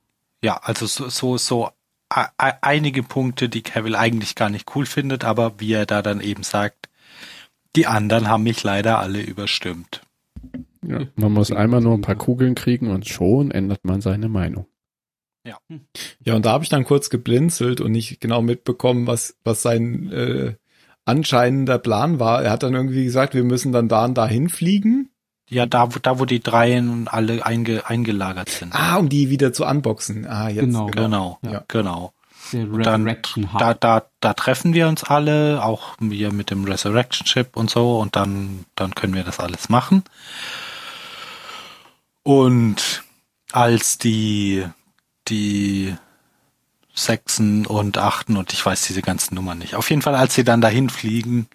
ja, also so, so, so einige Punkte, die Cavill eigentlich gar nicht cool findet, aber wie er da dann eben sagt, die anderen haben mich leider alle überstimmt. Ja, man muss einmal nur ein paar Kugeln kriegen und schon ändert man seine Meinung. Ja, und da habe ich dann kurz geblinzelt und nicht genau mitbekommen, was, was sein äh, anscheinender Plan war. Er hat dann irgendwie gesagt, wir müssen dann da und da hinfliegen. Ja, da, wo- da wo die Dreien alle einge, eingelagert sind. Ah, um die wieder zu unboxen. Ah, jetzt. Genau. Genau, Ja. genau. Der dann-. Da, da, da treffen wir uns alle, auch wir mit dem Resurrection Ship und so, und dann, dann können wir das alles machen. Und als die, die Sechsen und Achten und ich weiß diese ganzen Nummern nicht. Auf jeden Fall, als sie dann dahin fliegen,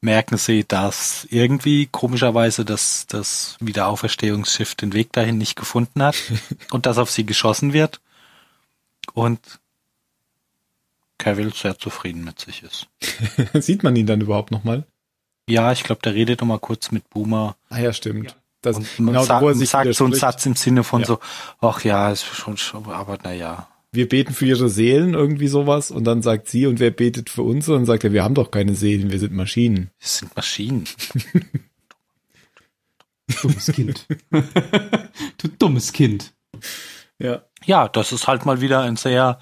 merken sie, dass irgendwie komischerweise das, das Wiederauferstehungsschiff den Weg dahin nicht gefunden hat und dass auf sie geschossen wird. Und Cavill sehr zufrieden mit sich ist. Sieht man ihn dann überhaupt nochmal? Ja, ich glaube, der redet noch mal kurz mit Boomer Ah ja, stimmt. Das, und man genau, sa wo sich sagt so einen. Satz im Sinne von Ja. so, ach ja, ist schon, schon aber naja. Wir beten für ihre Seelen, irgendwie sowas. Und dann sagt sie, und wer betet für uns? Und dann sagt er, wir haben doch keine Seelen, wir sind Maschinen. Wir sind Maschinen. Dummes Kind. du dummes Kind. Ja. Ja, das ist halt mal wieder ein sehr,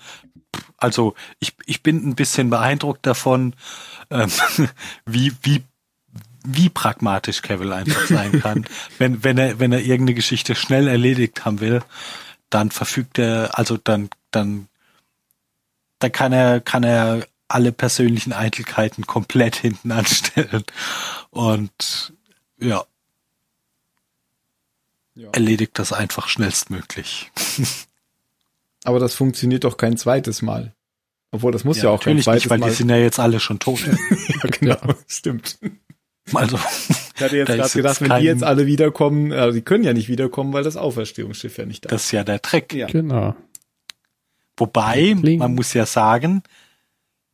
also ich, ich bin ein bisschen beeindruckt davon, ähm, wie, wie, wie pragmatisch Cavill einfach sein kann. wenn, wenn er, wenn er irgendeine Geschichte schnell erledigt haben will, dann verfügt er, also dann, dann, dann kann er, kann er alle persönlichen Eitelkeiten komplett hinten anstellen und ja, Ja. erledigt das einfach schnellstmöglich. Aber das funktioniert doch kein zweites Mal. Obwohl, das muss ja, auch kein natürlich zweites nicht, weil Mal. die sind ja jetzt alle schon tot. ja, genau, stimmt. Also, Ich hatte jetzt Da gerade gedacht, wenn kein- die jetzt alle wiederkommen, äh, die können ja nicht wiederkommen, weil das Auferstehungsschiff ja nicht da ist. das ist ja der Trick. Ja. Genau. Wobei, Kling. man muss ja sagen,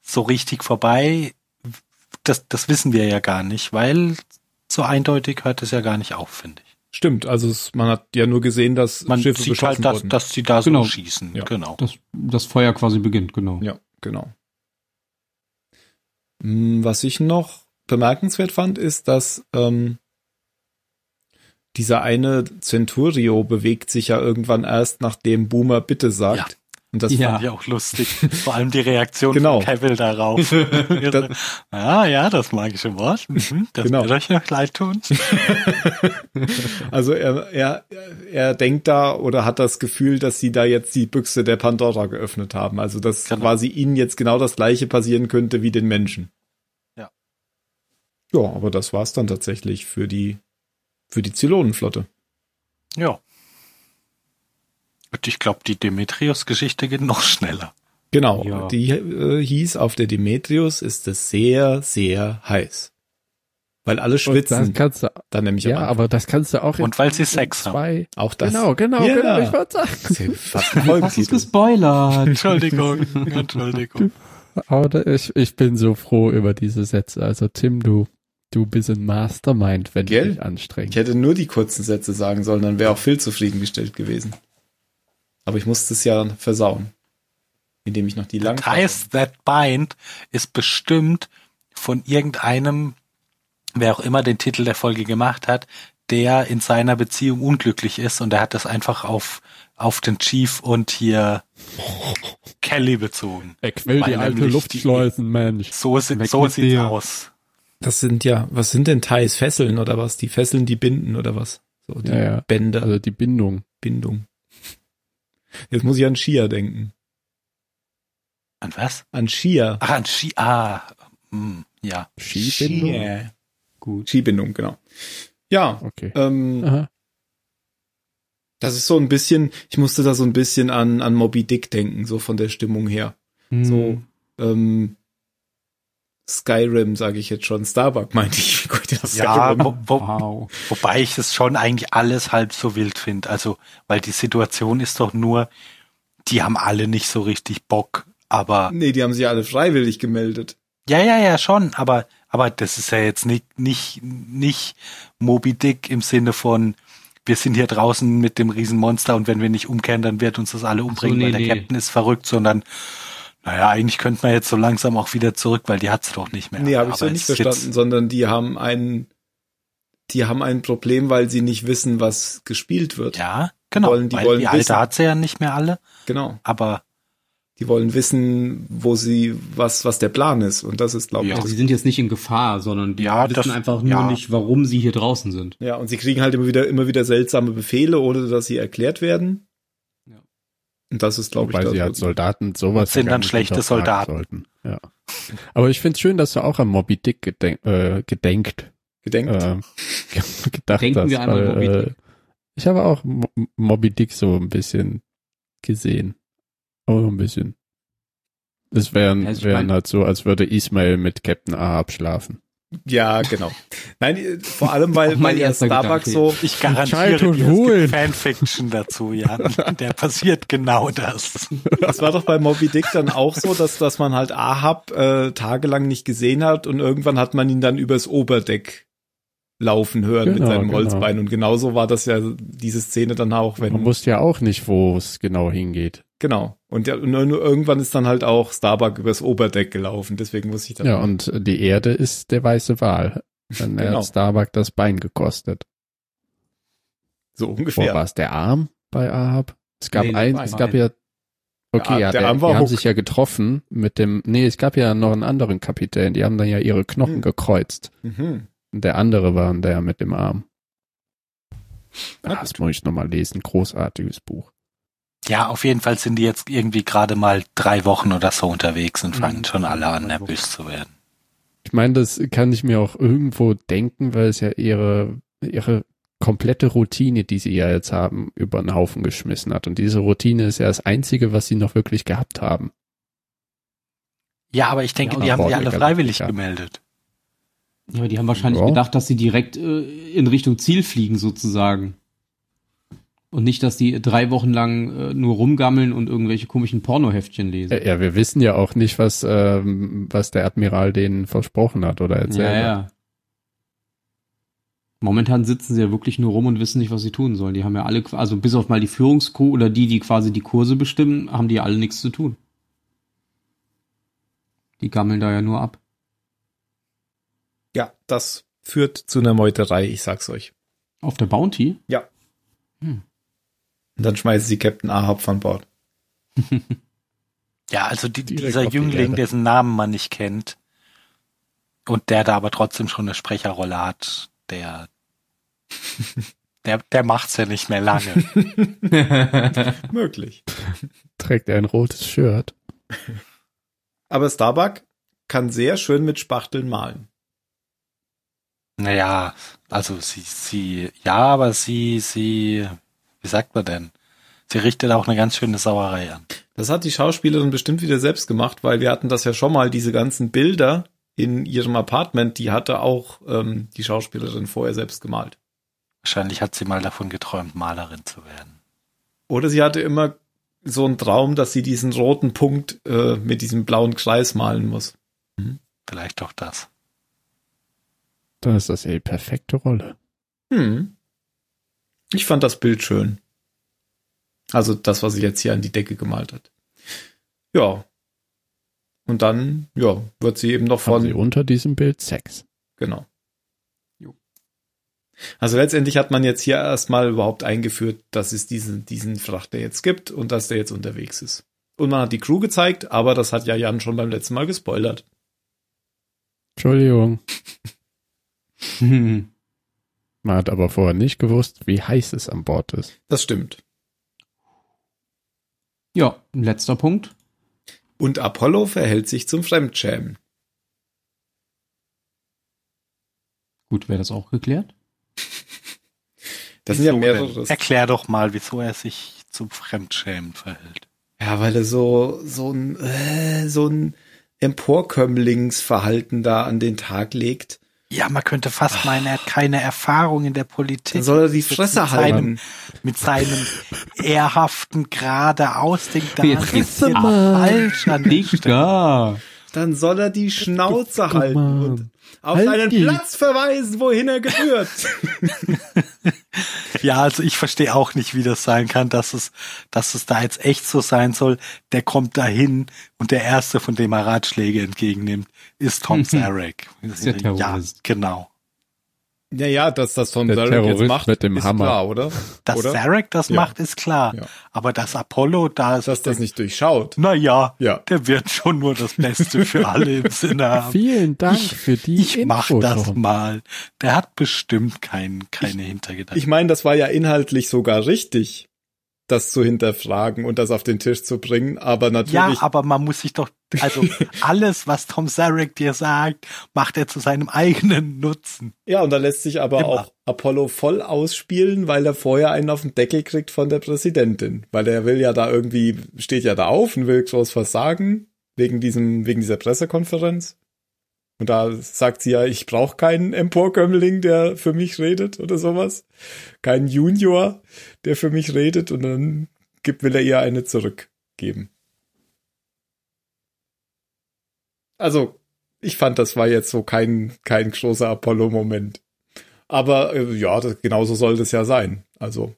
so richtig vorbei, das, das wissen wir ja gar nicht, weil so eindeutig hört es ja gar nicht auf, finde ich. Stimmt, also es, man hat ja nur gesehen, dass Man Schiffe sieht beschossen halt, dass, wurden. dass sie da Genau. so schießen. Ja. Genau. Das, das Feuer quasi beginnt, genau. Ja, genau. Hm, Was ich noch bemerkenswert fand, ist, dass ähm, dieser eine Centurio bewegt sich ja irgendwann erst, nachdem Boomer bitte sagt. Ja. Und das Ja. Fand ich auch lustig. Vor allem die Reaktion Genau. von Cavill darauf. ah, ja, das magische Wort. Mhm, Das Genau. wird euch noch leid tun. Also er, er, er denkt da oder hat das Gefühl, dass sie da jetzt die Büchse der Pandora geöffnet haben. Also dass Genau. quasi ihnen jetzt genau das gleiche passieren könnte wie den Menschen. Ja. Ja, aber das war's dann tatsächlich für die für die Zylonenflotte. Ja. Und ich glaube, die Demetrius-Geschichte geht noch schneller. Genau, Ja. die äh, hieß auf der Demetrius ist es sehr, sehr heiß. Weil alle Und schwitzen das kannst du, dann nämlich ja, aber das kannst du auch in Und weil sie Sex haben. Auch das. Genau, genau, Ja. genau. Ich wollte sagen. Das ist gespoilert? Entschuldigung, Entschuldigung. Aber ich, ich bin so froh über diese Sätze. Also Tim, du, du bist ein Mastermind, wenn Gell? du dich anstrengst. Ich hätte nur die kurzen Sätze sagen sollen, dann wäre auch Phil zufriedengestellt gewesen. Aber ich musste es ja versauen. Indem ich noch die lang. Ties That Bind ist bestimmt von irgendeinem, wer auch immer den Titel der Folge gemacht hat, der in seiner Beziehung unglücklich ist und er hat das einfach auf, auf den Chief und hier Kelly bezogen. Er quält die alte Luftschleusen, Mensch. So, sieht Weg so sieht's dir. aus. Das sind ja, was sind denn Ties? Fesseln oder was? Die Fesseln, die binden oder was? So, die Ja, ja. Bänder, Also die Bindung. Bindung. Jetzt muss ich an Skier denken. An was? An Skier. Ach, an Ski, ah, hm, ja. Skibindung? Skier. Gut. Skibindung, genau. Ja, Okay. ähm, Aha. das ist so ein bisschen, ich musste da so ein bisschen an, an Moby Dick denken, so von der Stimmung her. Hm. So, ähm, Skyrim, sage ich jetzt schon. Starbuck meinte ich. Wie gut, das Ja, wo, wo, Wow. wobei ich es schon eigentlich alles halb so wild finde. Also, weil die Situation ist doch nur, die haben alle nicht so richtig Bock, aber Nee, die haben sich alle freiwillig gemeldet. Ja, ja, ja, schon, aber, aber das ist ja jetzt nicht, nicht, nicht Moby Dick im Sinne von, wir sind hier draußen mit dem Riesenmonster und wenn wir nicht umkehren, dann wird uns das alle umbringen, nee, weil der nee. Captain ist verrückt, sondern, naja, eigentlich könnte man jetzt so langsam auch wieder zurück, weil die hat's doch nicht mehr. Nee, habe ich so nicht verstanden, sondern die haben ein, die haben ein Problem, weil sie nicht wissen, was gespielt wird. Ja, genau, wollen- die weil wollen die alte wissen. hat sie ja nicht mehr alle, Genau. aber Die wollen wissen, wo sie, was, was der Plan ist. Und das ist, glaube ich, Ja, das sie sind jetzt nicht in Gefahr, sondern die Ja, wissen das- einfach nur ja. nicht, warum sie hier draußen sind. Ja, und sie kriegen halt immer wieder, immer wieder seltsame Befehle, ohne dass sie erklärt werden. Das ist, glaube ich, Weil das, sie als Soldaten sowas Sind dann schlechte Soldaten. Sollten. Ja. Aber ich finde es schön, dass du auch an Moby Dick gedenk, äh, gedenkt, gedenkt. äh, gedacht Denken hast. wir einmal weil, Moby äh, Dick. ich habe auch Mo Moby Dick so ein bisschen gesehen. Aber nur ein bisschen. Es wären, Also wären halt so, als würde Ismail mit Captain Ahab schlafen. Ja, genau. Nein, die- vor allem, weil, weil ja erster Starbuck Gedanke. so, ich garantiere dir, es Ruin. gibt Fanfiction dazu, Jan. Der passiert genau das. das war doch bei Moby Dick dann auch so, dass, dass man halt Ahab äh, tagelang nicht gesehen hat und irgendwann hat man ihn dann übers Oberdeck laufen hören mit Genau, seinem genau. Holzbein. Und genauso war das ja diese Szene dann auch, wenn. Man wusste ja auch nicht, wo es genau hingeht. Genau. Und, ja, und nur irgendwann ist dann halt auch Starbuck übers Oberdeck gelaufen. Deswegen muss ich dann. Ja, und die Erde ist der weiße Wal. Dann Genau. hat Starbuck das Bein gekostet. so ungefähr. war es der Arm bei Ahab? Es gab Nee, ein, es gab ja, okay, Der- ja, der der, Arm war die haben sich ja getroffen mit dem, nee, es gab ja noch einen anderen Kapitän, die haben dann ja ihre Knochen Hm. gekreuzt. Mhm. Und der andere war der mit dem Arm. Ah, das muss ich nochmal lesen. Großartiges Buch. Ja, auf jeden Fall sind die jetzt irgendwie gerade mal drei Wochen oder so unterwegs und fangen Mhm. schon alle an, nervös zu werden. Ich meine, das kann ich mir auch irgendwo denken, weil es ja ihre, ihre komplette Routine, die sie ja jetzt haben, über den Haufen geschmissen hat. Und diese Routine ist ja das Einzige, was sie noch wirklich gehabt haben. Ja, aber ich denke, Ja, die haben sich alle freiwillig ja. gemeldet. Ja, aber die haben wahrscheinlich Ja. gedacht, dass sie direkt äh, in Richtung Ziel fliegen sozusagen. Und nicht, dass die drei Wochen lang äh, nur rumgammeln und irgendwelche komischen Pornoheftchen lesen. Ja, ja, wir wissen ja auch nicht, was, ähm, was der Admiral denen versprochen hat oder erzählt ja, hat. ja. Momentan sitzen sie ja wirklich nur rum und wissen nicht, was sie tun sollen. Die haben ja alle, also bis auf mal die Führungscrew oder die, die quasi die Kurse bestimmen, haben die ja alle nichts zu tun. Die gammeln da ja nur ab. Ja, das führt zu einer Meuterei, ich sag's euch. Auf der Bounty? Und dann schmeißen sie Captain Ahab von Bord. Ja, also die, dieser die Jüngling, Erde. dessen Namen man nicht kennt und der da aber trotzdem schon eine Sprecherrolle hat, der, der, der macht's ja nicht mehr lange. Möglich. Trägt er ein rotes Shirt. Aber Starbuck kann sehr schön mit Spachteln malen. naja, also sie, sie, ja, aber sie, sie, wie sagt man denn? Sie richtet auch eine ganz schöne Sauerei an. Das hat die Schauspielerin bestimmt wieder selbst gemacht, weil wir hatten das ja schon mal, diese ganzen Bilder in ihrem Apartment, die hatte auch ähm, die Schauspielerin vorher selbst gemalt. Wahrscheinlich hat sie mal davon geträumt, Malerin zu werden. Oder sie hatte immer so einen Traum, dass sie diesen roten Punkt äh, mit diesem blauen Kreis malen muss. Vielleicht doch das. Dann ist das ja die perfekte Rolle. Hm. Ich fand das Bild schön. Also das, was sie jetzt hier an die Decke gemalt hat. Ja. Und dann, ja, wird sie eben noch Haben sie von, unter diesem Bild Sex. genau. Jo. Also letztendlich hat man jetzt hier erstmal überhaupt eingeführt, dass es diesen, diesen Frachter jetzt gibt und dass der jetzt unterwegs ist. Und man hat die Crew gezeigt, aber das hat ja Jan schon beim letzten Mal gespoilert. Entschuldigung. Hm. Man hat aber vorher nicht gewusst, wie heiß es an Bord ist. Das stimmt. Ja, letzter Punkt. Und Apollo verhält sich zum Fremdschämen. Gut, wäre das auch geklärt? Das sind ja mehrere. Erklär doch mal, wieso er sich zum Fremdschämen verhält. Ja, weil er so, so ein, äh, so ein Emporkömmlingsverhalten da an den Tag legt. Ja, man könnte fast meinen, er hat keine Erfahrung in der Politik. Dann soll er die Mit Fresse seinem- halten. Mit seinem ehrhaften, geradeaus den Beatrice, falsch an. Digga! Dann soll er die Schnauze Guck halten mal. und auf Halt einen die- Platz verweisen, wohin er gehört. Ja, also ich verstehe auch nicht, wie das sein kann, dass es, dass es da jetzt echt so sein soll. Der kommt dahin und der erste, von dem er Ratschläge entgegennimmt, ist Tom Zarek. Ja, genau. Naja, dass das Tom Zarek jetzt macht, mit dem ist Hammer. klar, oder? Dass oder? Zarek das Ja. macht, ist klar. Ja. Aber dass Apollo da ist, Dass das nicht durchschaut. na ja, Ja. der wird schon nur das Beste für alle im Sinne haben. Vielen Dank Ich- für die Ich mach Info, das Tom. mal. Der hat bestimmt kein, keine Hintergedanken. Ich meine, das war ja inhaltlich sogar richtig, das zu hinterfragen und das auf den Tisch zu bringen, aber ja, natürlich, aber man muss sich doch, also alles, was Tom Zarek dir sagt, macht er zu seinem eigenen Nutzen. ja, und da lässt sich aber Immer. auch Apollo voll ausspielen, weil er vorher einen auf den Deckel kriegt von der Präsidentin, weil er will ja da irgendwie, steht ja da auf und will groß was sagen, wegen diesem, wegen dieser Pressekonferenz. Und da sagt sie ja, ich brauche keinen Emporkömmling, der für mich redet oder sowas. Keinen Junior, der für mich redet und dann gibt, will er ihr eine zurückgeben. Also, ich fand, das war jetzt so kein, kein großer Apollo-Moment. Aber äh, ja, das, genauso soll das ja sein. Also,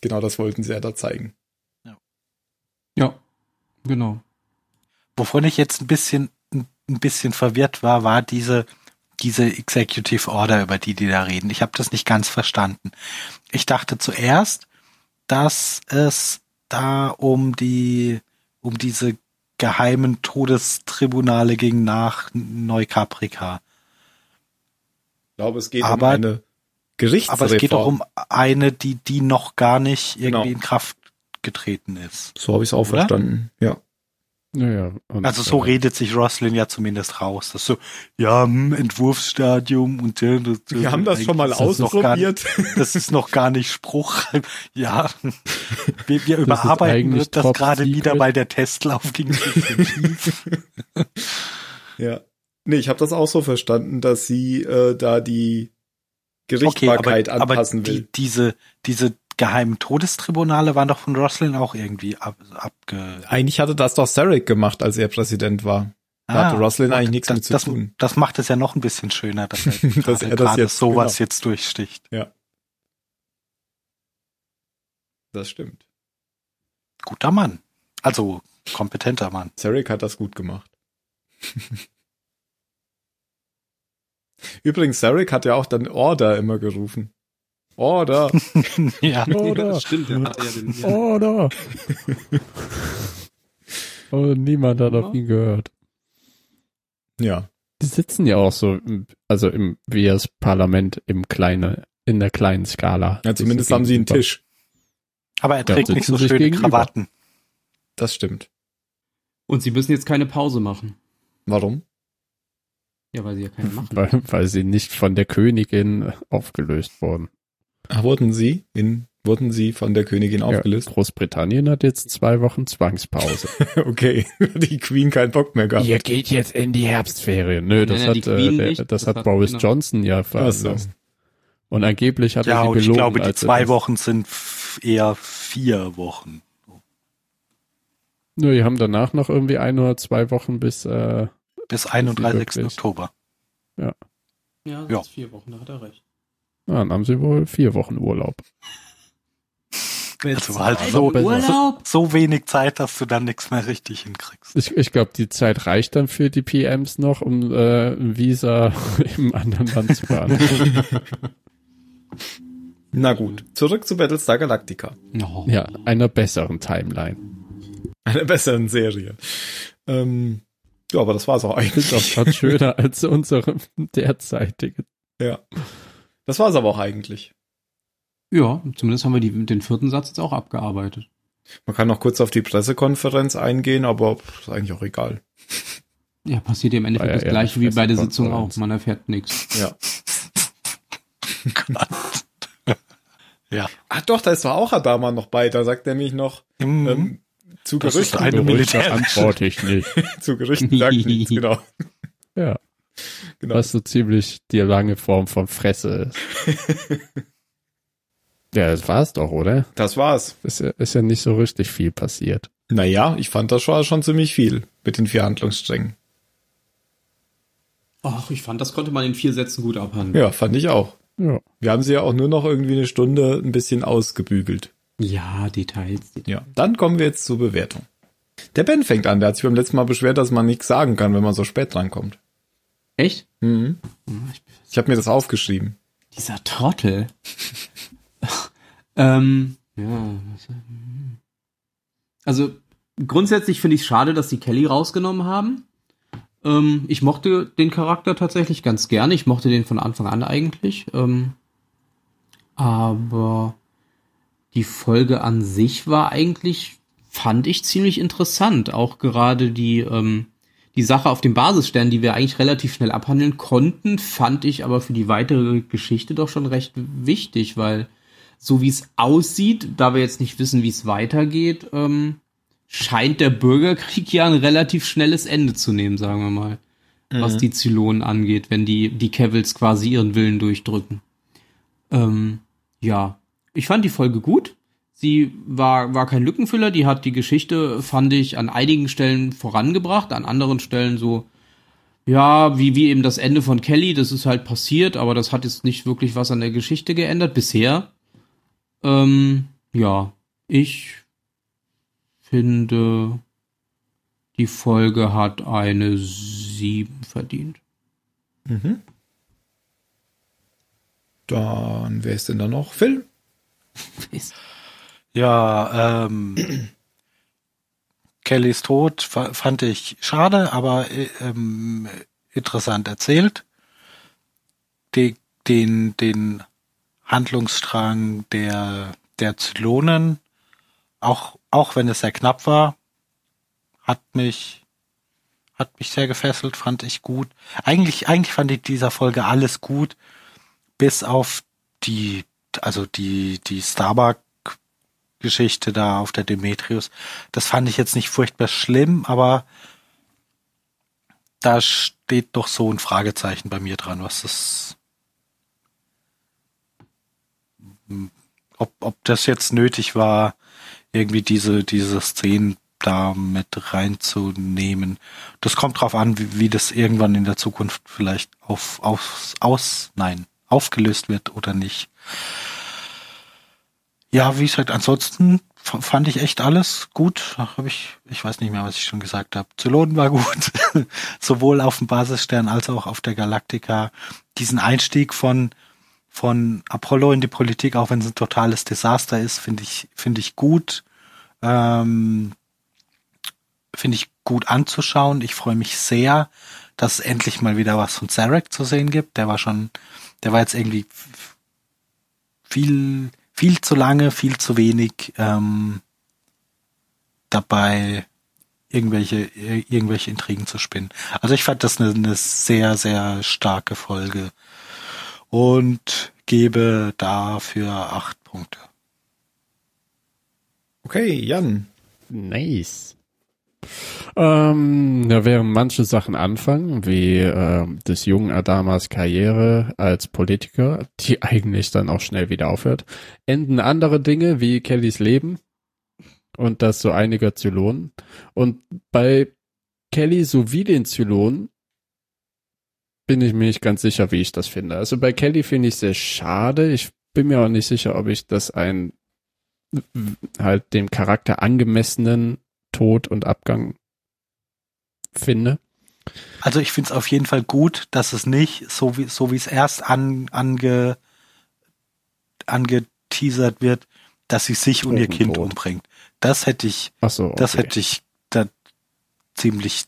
genau das wollten sie ja da zeigen. Ja, genau. Wovon ich jetzt ein bisschen, ein bisschen verwirrt war, war diese, diese Executive Order, über die die da reden. Ich habe das nicht ganz verstanden. Ich dachte zuerst, dass es da um die, um diese geheimen Todestribunale ging nach Neukaprika. Ich glaube, es geht Aber- um eine Gerichtsreform. Aber es geht auch um eine, die, die noch gar nicht irgendwie Genau. in Kraft getreten ist. So habe ich es auch Oder? verstanden. Ja. Naja, und, Also so äh, redet sich Roslin ja zumindest raus. Das ist so, ja, hm, Entwurfsstadium und äh, das, Wir haben das schon mal ist das noch gar ausprobiert. Das ist noch gar nicht Spruch. Ja, wir, wir ist überarbeiten das Top gerade wieder, weil der Testlauf ging ja. Nee, ich habe das auch so verstanden, dass sie äh, da die Okay, Gerichtsbarkeit aber, aber anpassen will. die, diese, diese geheimen Todestribunale waren doch von Roslin auch irgendwie ab, abge... Eigentlich hatte das doch Sarek gemacht, als er Präsident war. Da hatte Roslin eigentlich nichts das, mit zu das, tun. Das macht es ja noch ein bisschen schöner, dass er, Dass gerade, er das jetzt- sowas genau. jetzt durchsticht. Das stimmt. Guter Mann. Also kompetenter Mann. Sarek hat das gut gemacht. Übrigens, Sarek hat ja auch dann Order immer gerufen. Order. ja. Oder, stimmt, der hat ja den, ja. oder. Und niemand hat auf Ja. ihn gehört. Ja. Die sitzen ja auch so, also im, wie das Parlament im kleinen, in der kleinen Skala. ja zumindest haben sie einen Tisch. Aber er trägt sitzen nicht so schöne gegenüber. Krawatten. Das stimmt. Und sie müssen jetzt keine Pause machen. Warum? Ja, weil sie ja keine machen. Weil, weil sie nicht von der Königin aufgelöst wurden. Ach, wurden sie in, wurden sie von der Königin aufgelöst? Ja, Großbritannien hat jetzt zwei Wochen Zwangspause. Okay. Die Queen keinen Bock mehr gehabt. Ihr geht jetzt in die Herbstferien. Nö, das Nein, nein, hat, äh, der, das, Das hat hat- Boris genau. Johnson ja so. veranlasst. Und angeblich hat er Ja, sie und ich belogen. glaube, die er zwei Wochen sind eher vier Wochen. Nö, die haben danach noch irgendwie ein oder zwei Wochen bis, äh, Bis 31. wirklich? Oktober. Ja, das Ja. ist vier Wochen, da hat er recht. Na, dann haben sie wohl vier Wochen Urlaub. Also halt so, so, so wenig Zeit, dass du dann nichts mehr richtig hinkriegst. Ich, ich glaube, die Zeit reicht dann für die PMs noch, um äh, ein Visa im anderen Land zu beantragen. Na gut, zurück zu Battlestar Galactica. No. ja, einer besseren Timeline. Einer besseren Serie. Ähm, ja, aber das war's auch Ist eigentlich. auch grad schöner als unsere derzeitige. Ja. Das war's aber auch eigentlich. Ja, zumindest haben wir die, den vierten Satz jetzt auch abgearbeitet. Man kann noch kurz auf die Pressekonferenz eingehen, aber ist eigentlich auch egal. Ja, passiert ja im Endeffekt ja das gleiche wie bei der Sitzung auch. Man erfährt nichts. Ja. Ja. Ach doch, da ist doch auch Adama noch bei. Da sagt er nämlich noch, Mhm. ähm, zu Das ist Gerüchten, eine militärische- antworte ich nicht. zu Gerüchten sagt nichts, genau. Ja, genau. was so ziemlich die lange Form von Fresse ist. ja, das war's doch, oder? Das war's. Ist ja, ist ja nicht so richtig viel passiert. Naja, ich fand das schon, schon ziemlich viel mit den vier Handlungssträngen. Ach, ich fand, das konnte man in vier Sätzen gut abhandeln. Ja, fand ich auch. Ja. Wir haben sie ja auch nur noch irgendwie eine Stunde ein bisschen ausgebügelt. Ja, Details. Details. Ja, dann kommen wir jetzt zur Bewertung. Der Ben fängt an, der hat sich beim letzten Mal beschwert, dass man nichts sagen kann, wenn man so spät drankommt. Echt? Mhm. Ich, Ich habe mir das aufgeschrieben. dieser Trottel. ähm, ja. Also grundsätzlich finde ich es schade, dass sie Kelly rausgenommen haben. Ähm, ich mochte den Charakter tatsächlich ganz gerne. Ich mochte den von Anfang an eigentlich. Ähm, aber die Folge an sich war eigentlich, fand ich ziemlich interessant. Auch gerade die, ähm, die Sache auf dem Basisstern, die wir eigentlich relativ schnell abhandeln konnten, fand ich aber für die weitere Geschichte doch schon recht wichtig, weil so wie es aussieht, da wir jetzt nicht wissen, wie es weitergeht, ähm, scheint der Bürgerkrieg ja ein relativ schnelles Ende zu nehmen, sagen wir mal, was die Zylonen angeht, wenn die, die Kevils quasi ihren Willen durchdrücken. Ähm, ja, ich fand die Folge gut. Sie war, war kein Lückenfüller, die hat die Geschichte, fand ich, an einigen Stellen vorangebracht, an anderen Stellen so, ja, wie, wie eben das Ende von Kelly, das ist halt passiert, aber das hat jetzt nicht wirklich was an der Geschichte geändert bisher. Ähm, ja, ich finde, die Folge hat eine 7 verdient. Mhm. Dann, wer ist denn da noch? Phil? Ja, ähm, Kellys Tod fa- fand ich schade, aber äh, ähm, interessant erzählt. Die, den, den Handlungsstrang der, der Zylonen, auch, auch wenn es sehr knapp war, hat mich, hat mich sehr gefesselt, fand ich gut. Eigentlich, eigentlich fand ich dieser Folge alles gut, bis auf die, also die, die Starbuck Geschichte da auf der Demetrius. Das fand ich jetzt nicht furchtbar schlimm, aber da steht doch so ein Fragezeichen bei mir dran, was das, ob, ob das jetzt nötig war, irgendwie diese, diese Szenen da mit reinzunehmen. Das kommt drauf an, wie, wie das irgendwann in der Zukunft vielleicht auf, auf, aus, nein, aufgelöst wird oder nicht. Ja, wie gesagt, ansonsten fand ich echt alles gut. Habe ich, ich weiß nicht mehr, was ich schon gesagt habe. Zylonen war gut, sowohl auf dem Basisstern als auch auf der Galaktika. Diesen Einstieg von von Apollo in die Politik, auch wenn es ein totales Desaster ist, finde ich finde ich gut. Ähm, finde ich gut anzuschauen. Ich freue mich sehr, dass es endlich mal wieder was von Zarek zu sehen gibt. Der war schon, der war jetzt irgendwie viel viel zu lange, viel zu wenig ähm, dabei, irgendwelche ir- irgendwelche Intrigen zu spinnen. Also ich fand das eine, eine sehr sehr starke Folge und gebe dafür acht Punkte. Okay, Jan. Nice. Ähm, da wären manche Sachen anfangen, wie ähm, des jungen Adamas Karriere als Politiker, die eigentlich dann auch schnell wieder aufhört. Enden andere Dinge wie Kellys Leben und das so einiger Zylonen. Und bei Kelly sowie den Zylonen bin ich mir nicht ganz sicher, wie ich das finde. Also bei Kelly finde ich sehr schade. Ich bin mir auch nicht sicher, ob ich das ein halt dem Charakter angemessenen Tod und Abgang finde. Also ich finde es auf jeden Fall gut, dass es nicht, so wie so wie es erst an, ange, angeteasert wird, dass sie sich und ihr Kind umbringt. Das hätte ich, so, okay. das hätte ich da ziemlich,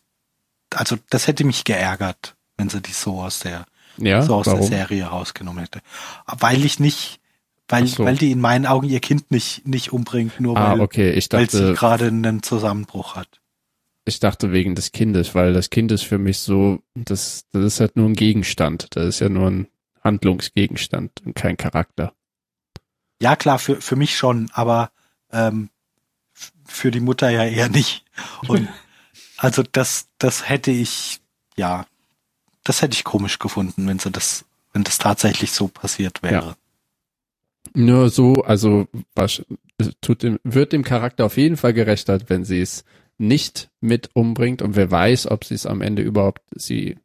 also das hätte mich geärgert, wenn sie die so aus der, ja, so aus warum? der Serie rausgenommen hätte. Weil ich nicht, weil, so. weil die in meinen Augen ihr Kind nicht, nicht umbringt, nur Ah, weil, okay, ich weil sie dachte, gerade einen Zusammenbruch hat. Ich dachte wegen des Kindes, weil das Kind ist für mich so, das, das ist halt nur ein Gegenstand. Das ist ja nur ein Handlungsgegenstand und kein Charakter. Ja, klar, für, für mich schon, aber ähm, für die Mutter ja eher nicht. Und also das, das hätte ich, ja, das hätte ich komisch gefunden, wenn sie das, wenn das tatsächlich so passiert wäre. Nur so, also was, tut dem, wird dem Charakter auf jeden Fall gerechtert, wenn sie es nicht mit umbringt und wer weiß, ob sie es am Ende überhaupt, sie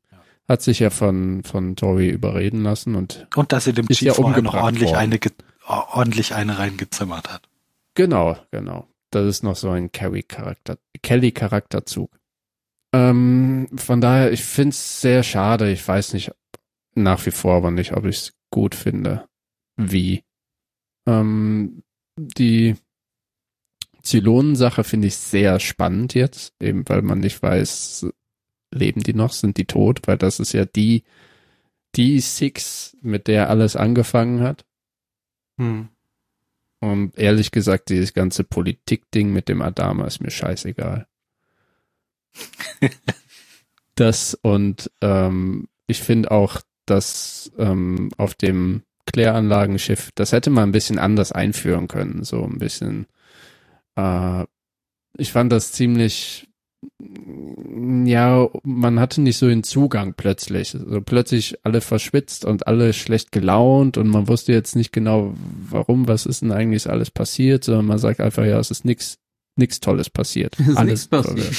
hat sich ja von, von Tori überreden lassen und Und dass sie dem Chief ja vorher noch ordentlich worden. eine, ordentlich eine reingezimmert hat. Genau, genau. Das ist noch so ein Kelly-Charakter, Kelly-Charakterzug. Ähm, von daher, ich find's sehr schade. Ich weiß nicht, nach wie vor aber nicht, ob ich's gut finde. Wie. Ähm, die Zylonen-Sache finde ich sehr spannend jetzt, eben weil man nicht weiß, leben die noch, sind die tot, weil das ist ja die, die Six, mit der alles angefangen hat. Hm. Und ehrlich gesagt, dieses ganze Politik-Ding mit dem Adama ist mir scheißegal. das und ähm, ich finde auch, dass ähm, auf dem Kläranlagenschiff, das hätte man ein bisschen anders einführen können, so ein bisschen. Äh, ich fand das ziemlich, ja, man hatte nicht so den Zugang plötzlich. So plötzlich alle verschwitzt und alle schlecht gelaunt und man wusste jetzt nicht genau, warum, was ist denn eigentlich alles passiert, sondern man sagt einfach, ja, es ist nix, nix Tolles passiert. Es ist Alles nichts passiert.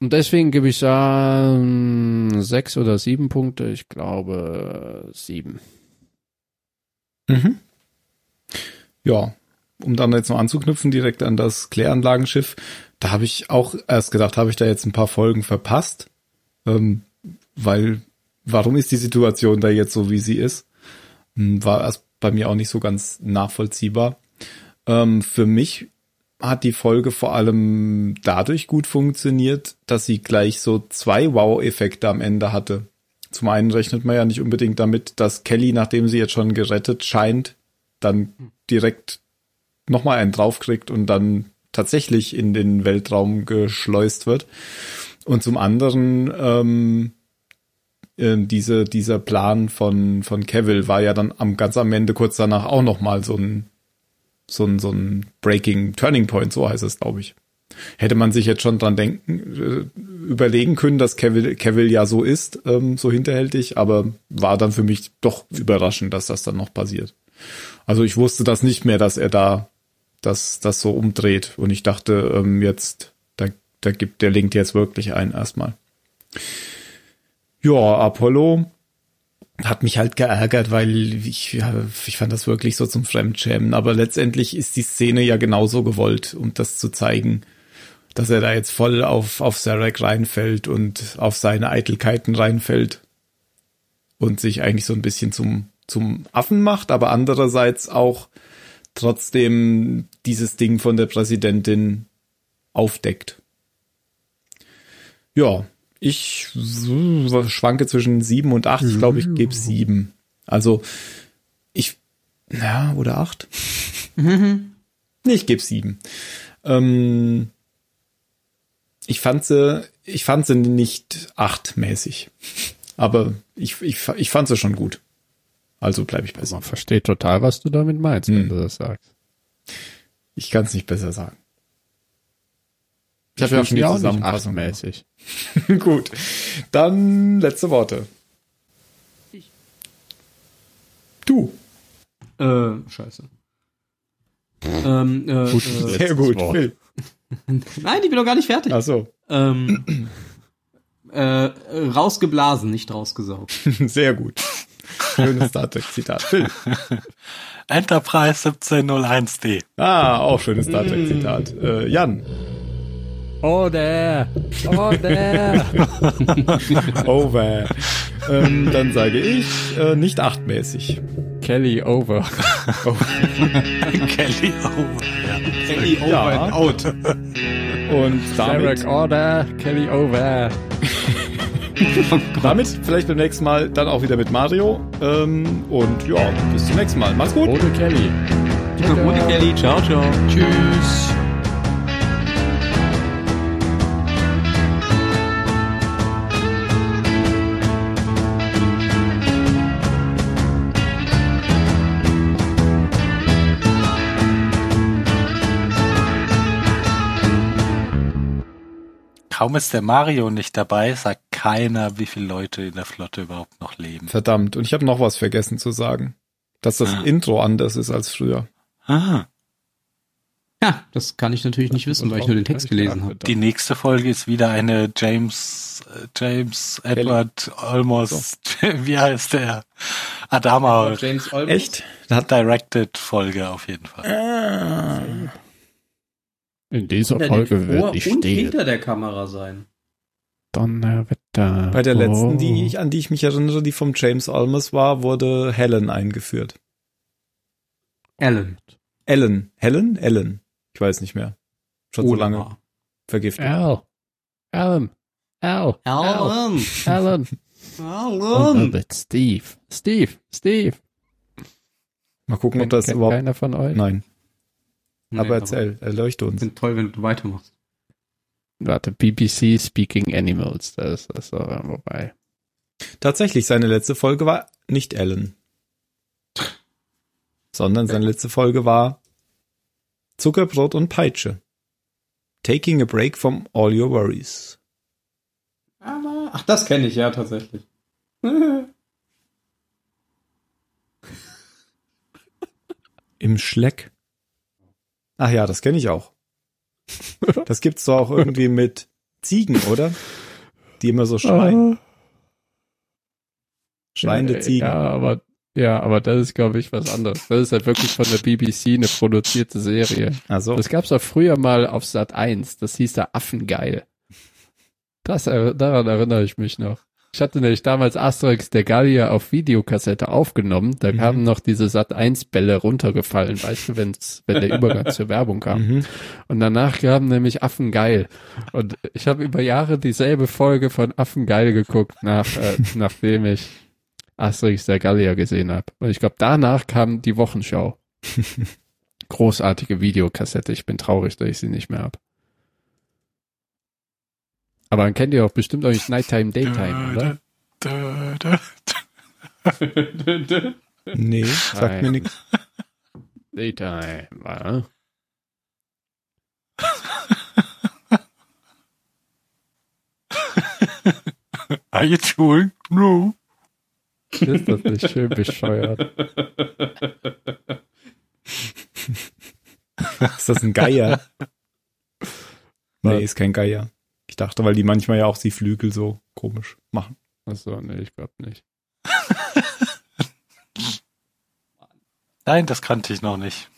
Und deswegen gebe ich da ähm, sechs oder sieben Punkte. Ich glaube sieben. Mhm. Ja, um dann jetzt noch anzuknüpfen, direkt an das Kläranlagenschiff, da habe ich auch erst gedacht, habe ich da jetzt ein paar Folgen verpasst, ähm, weil warum ist die Situation da jetzt so, wie sie ist? Hm, War erst bei mir auch nicht so ganz nachvollziehbar. Ähm, für mich hat die Folge vor allem dadurch gut funktioniert, dass sie gleich so zwei Wow-Effekte am Ende hatte. Zum einen rechnet man ja nicht unbedingt damit, dass Kelly, nachdem sie jetzt schon gerettet scheint, dann direkt nochmal einen draufkriegt und dann tatsächlich in den Weltraum geschleust wird. Und zum anderen, ähm, ähm, diese, dieser Plan von, von Cavill war ja dann am ganz am Ende kurz danach auch nochmal so ein, so ein, so ein Breaking Turning Point, so heißt es, glaube ich. Hätte man sich jetzt schon dran denken, äh, überlegen können, dass Cavill, Cavill ja so ist, ähm, so hinterhältig, aber war dann für mich doch überraschend, dass das dann noch passiert. Also ich wusste das nicht mehr, dass er da das, das so umdreht und ich dachte, ähm, jetzt, da, da gibt der Link jetzt wirklich ein erstmal. Ja, Apollo hat mich halt geärgert, weil ich, ja, ich fand das wirklich so zum Fremdschämen. Aber letztendlich ist die Szene ja genauso gewollt, um das zu zeigen, dass er da jetzt voll auf, auf Sarek reinfällt und auf seine Eitelkeiten reinfällt und sich eigentlich so ein bisschen zum, zum Affen macht, aber andererseits auch trotzdem dieses Ding von der Präsidentin aufdeckt. Ja, ich schwanke zwischen sieben und acht. Ich glaube, ich gebe sieben. Also ich, ja, oder acht? nee, ich gebe sieben. Ähm, ich fand sie, ich fand sie nicht achtmäßig. Aber ich, ich, ich fand sie schon gut. Also bleibe ich bei Man sieben. versteht total, was du damit meinst, wenn Hm. du das sagst. Ich kann es nicht besser sagen. Ich habe will ja schon die Zusammenfassung achtmäßig. Gut. Dann letzte Worte. Du. Äh, scheiße. ähm, äh, Gut, äh, Sehr gut. Nein, ich bin doch gar nicht fertig. Ach so. Ähm, äh, rausgeblasen, nicht rausgesaugt. Sehr gut. Schönes Star Trek Zitat. Phil. Enterprise 1701D. Ah, auch schönes Star Trek Zitat. Äh, Jan. Oh, there. Oh, there. Over. ähm, dann sage ich äh, nicht achtmäßig. Kelly over. Kelly Over. Ja. Kelly over Ja. and out. Und damit, Derek order. Kelly over. damit vielleicht beim nächsten Mal dann auch wieder mit Mario. Ähm, und ja, bis zum nächsten Mal. Macht's gut. Ohne Kelly. Ohne Kelly. Ciao, ciao. Tschüss. Kaum ist der Mario nicht dabei, sagt keiner, wie viele Leute in der Flotte überhaupt noch leben. Verdammt. Und ich habe noch was vergessen zu sagen. Dass das Ah. Intro anders ist als früher. Ah, Ja, das kann ich natürlich nicht wissen, weil ich nur den Text gelesen habe. die nächste Folge ist wieder eine James, äh, James Edward Almost, wie heißt der? Adama James Olmos. Echt? Hat Directed Folge auf jeden Fall. Ah. In dieser Hinter Folge wird Vor- die und stehen. hinter der Kamera sein. Donnerwetter. Bei der letzten, Oh. die ich, an die ich mich erinnere, die vom James Olmos war, wurde Helen eingeführt. Alan. Ellen. Helen? Ellen. Ich weiß nicht mehr. Schon so lange vergiftet. Al. Alan. Al. Alan. Alan. Und Alan. dann wird Steve. Steve. Steve. Mal gucken, ob das Kennt überhaupt. keiner von euch. Nein. Nee, aber erzähl, erleuchte uns. Sind toll, wenn du weitermachst. Warte, BBC Speaking Animals. Das ist das so, wobei. Tatsächlich, seine letzte Folge war nicht Ellen. Sondern seine letzte Folge war Zuckerbrot und Peitsche. Taking a break from all your worries. Aber, ach, das kenne ich ja tatsächlich. Im Schleck. Ach ja, das kenne ich auch. Das gibt's doch auch irgendwie mit Ziegen, oder? Die immer so schreien. Schreiende ja, Ziegen. Ja, aber, ja, aber das ist, glaube ich, was anderes. Das ist halt wirklich von der BBC eine produzierte Serie. Also, Das gab's auch früher mal auf Sat 1. Das hieß da Affengeil. Das, daran erinnere ich mich noch. Ich hatte nämlich damals Asterix der Gallier auf Videokassette aufgenommen. Da Mhm. kamen noch diese Sat 1 Bälle runtergefallen, weißt du, wenn's, wenn der Übergang zur Werbung kam. mhm. Und danach kam nämlich Affengeil. Und ich habe über Jahre dieselbe Folge von Affengeil geguckt, nach, äh, nachdem ich Asterix der Gallier gesehen habe. Und ich glaube, danach kam die Wochenschau. Großartige Videokassette. Ich bin traurig, dass ich sie nicht mehr habe. Aber dann kennt ihr auch bestimmt auch nicht Nighttime, Daytime, oder? Dö, dö, dö. nee, sagt Nein. mir nichts. Daytime, ja. Are you chewing? No. Ist das nicht schön bescheuert? Ist das ein Geier? nee, ist kein Geier. Ich dachte, weil die manchmal ja auch die Flügel so komisch machen. Achso, nee, ich glaube nicht. Nein, das kannte ich noch nicht.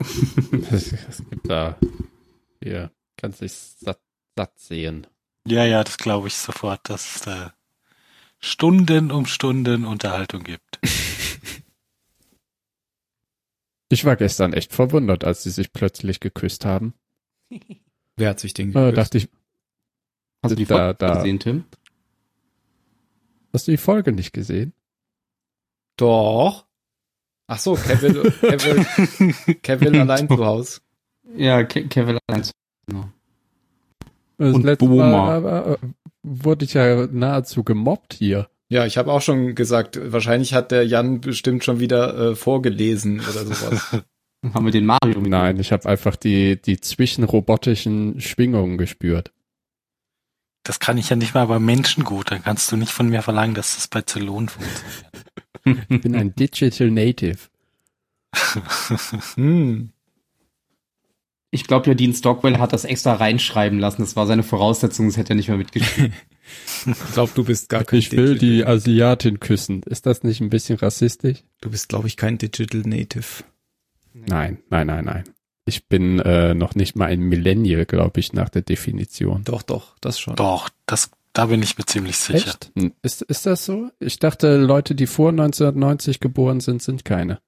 Es, gibt da, hier, kannst dich satt, satt sehen. Ja, ja, das glaube ich sofort, dass es da Stunden um Stunden Unterhaltung gibt. Ich war gestern echt verwundert, als sie sich plötzlich geküsst haben. Wer hat sich den Da geküsst? dachte ich, Hast du die Da- Folge da. gesehen, Tim? hast du die Folge nicht gesehen? Doch. Ach so, Kevin, Kevin, Kevin allein zu Hause. Ja, Ke Kevin allein. Genau. Das Und letzte Boma. Mal aber, äh, wurde ich ja nahezu gemobbt hier. Ja, ich habe auch schon gesagt, wahrscheinlich hat der Jan bestimmt schon wieder äh, vorgelesen oder sowas. Haben wir den Mario Nein, ich habe einfach die, die zwischenrobotischen Schwingungen gespürt. Das kann ich ja nicht mal bei Menschen gut. Dann kannst du nicht von mir verlangen, dass das bei Zylon funktioniert. Ich bin ein Digital Native. hm. Ich glaube ja, Dean Stockwell hat das extra reinschreiben lassen. Das war seine Voraussetzung, das hätte er nicht mehr mitgeschrieben. Ich glaube, du bist gar kein Ich will Digital- die Asiatin küssen. Ist das nicht ein bisschen rassistisch? Du bist, glaube ich, kein Digital Native. Nein, nein, nein, nein. Ich bin äh, noch nicht mal ein Millennial, glaube ich, nach der Definition. Doch, doch, das schon. Doch, das, da bin ich mir ziemlich sicher. Echt? Hm, Ist, ist das so? Ich dachte, Leute, die vor 1990 geboren sind, sind keine.